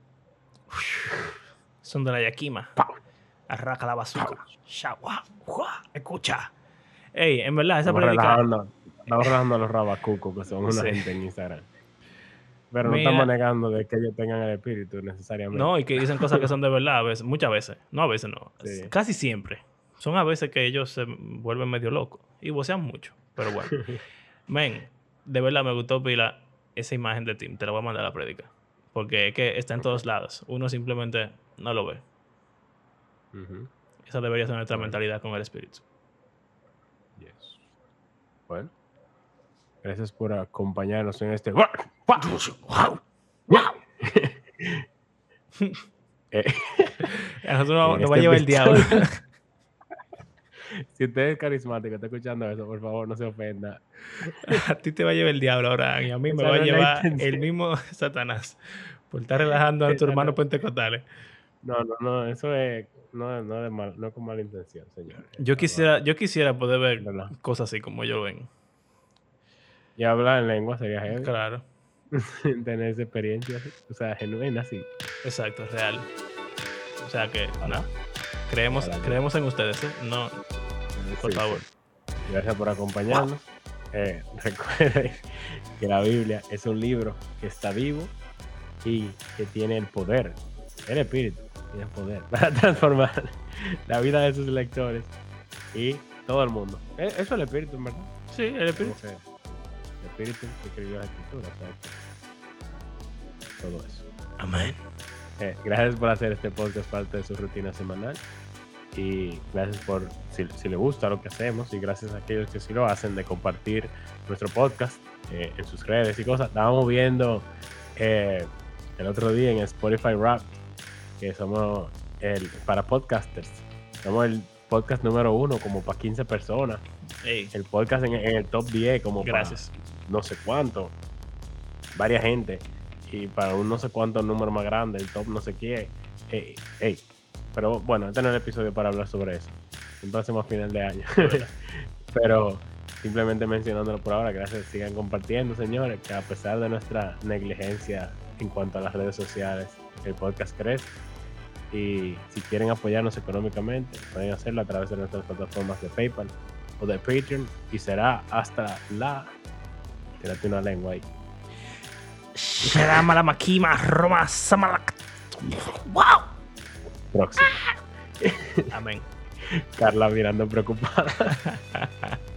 Son de la Yakima. Arraca la bazooka. Escucha. Ey, en verdad, esa predica... Estamos relajando a los rabacucos, que son una gente en Instagram. Pero no estamos negando de que ellos tengan el espíritu necesariamente. No, y que dicen cosas que son de verdad a veces, muchas veces. No, a veces no. Casi siempre. Son a veces que ellos se vuelven medio locos y vocean mucho. Pero bueno. Men, de verdad me gustó pila esa imagen de Tim. Te la voy a mandar a la prédica. Porque es que está en todos lados. Uno simplemente no lo ve. Esa debería ser nuestra mentalidad con el espíritu. Yes. Bueno. Gracias por acompañarnos en este. eh, a nosotros nos va a este llevar el diablo. si usted es carismático, está escuchando eso, por favor, no se ofenda. a ti te va a llevar el diablo ahora y a mí me va a llevar el mismo Satanás por estar relajando a tu hermano pentecostales. No, no, no, eso es no, no, de mal, no con mala intención, señor. Yo quisiera, yo quisiera poder ver cosas así como yo ven. Y hablar en lengua sería genial. Claro. Tener esa experiencia, o sea, genuina, sí. Exacto, real. O sea que, no. Creemos, creemos en ustedes, ¿eh? No, por favor. Gracias por acompañarnos. Eh, recuerden que la Biblia es un libro que está vivo y que tiene el poder, el espíritu, tiene el poder para transformar la vida de sus lectores y todo el mundo. E, eso es el espíritu, ¿verdad? Sí, el espíritu espíritu que escribió la escritura. Todo eso. Amén. Eh, gracias por hacer este podcast parte de su rutina semanal. Y gracias por, si, si le gusta lo que hacemos, y gracias a aquellos que sí lo hacen, de compartir nuestro podcast eh, en sus redes y cosas. Estábamos viendo eh, el otro día en Spotify Rap que somos el, para podcasters. Somos el podcast número uno, como para 15 personas. El podcast en, el top 10, como Gracias no sé cuánto, varias gente, y para un no sé cuánto número más grande, el top no sé qué. Pero bueno, este no es el episodio para hablar sobre eso. Un próximo final de año. Pero simplemente mencionándolo por ahora, gracias. Sigan compartiendo, señores, que a pesar de nuestra negligencia en cuanto a las redes sociales, el podcast crece. Y si quieren apoyarnos económicamente, pueden hacerlo a través de nuestras plataformas de PayPal o de Patreon. Y será hasta la Tírate una lengua ahí. Makima Roma Samalak. ¡Wow! Próximo. Amén. Carla mirando preocupada.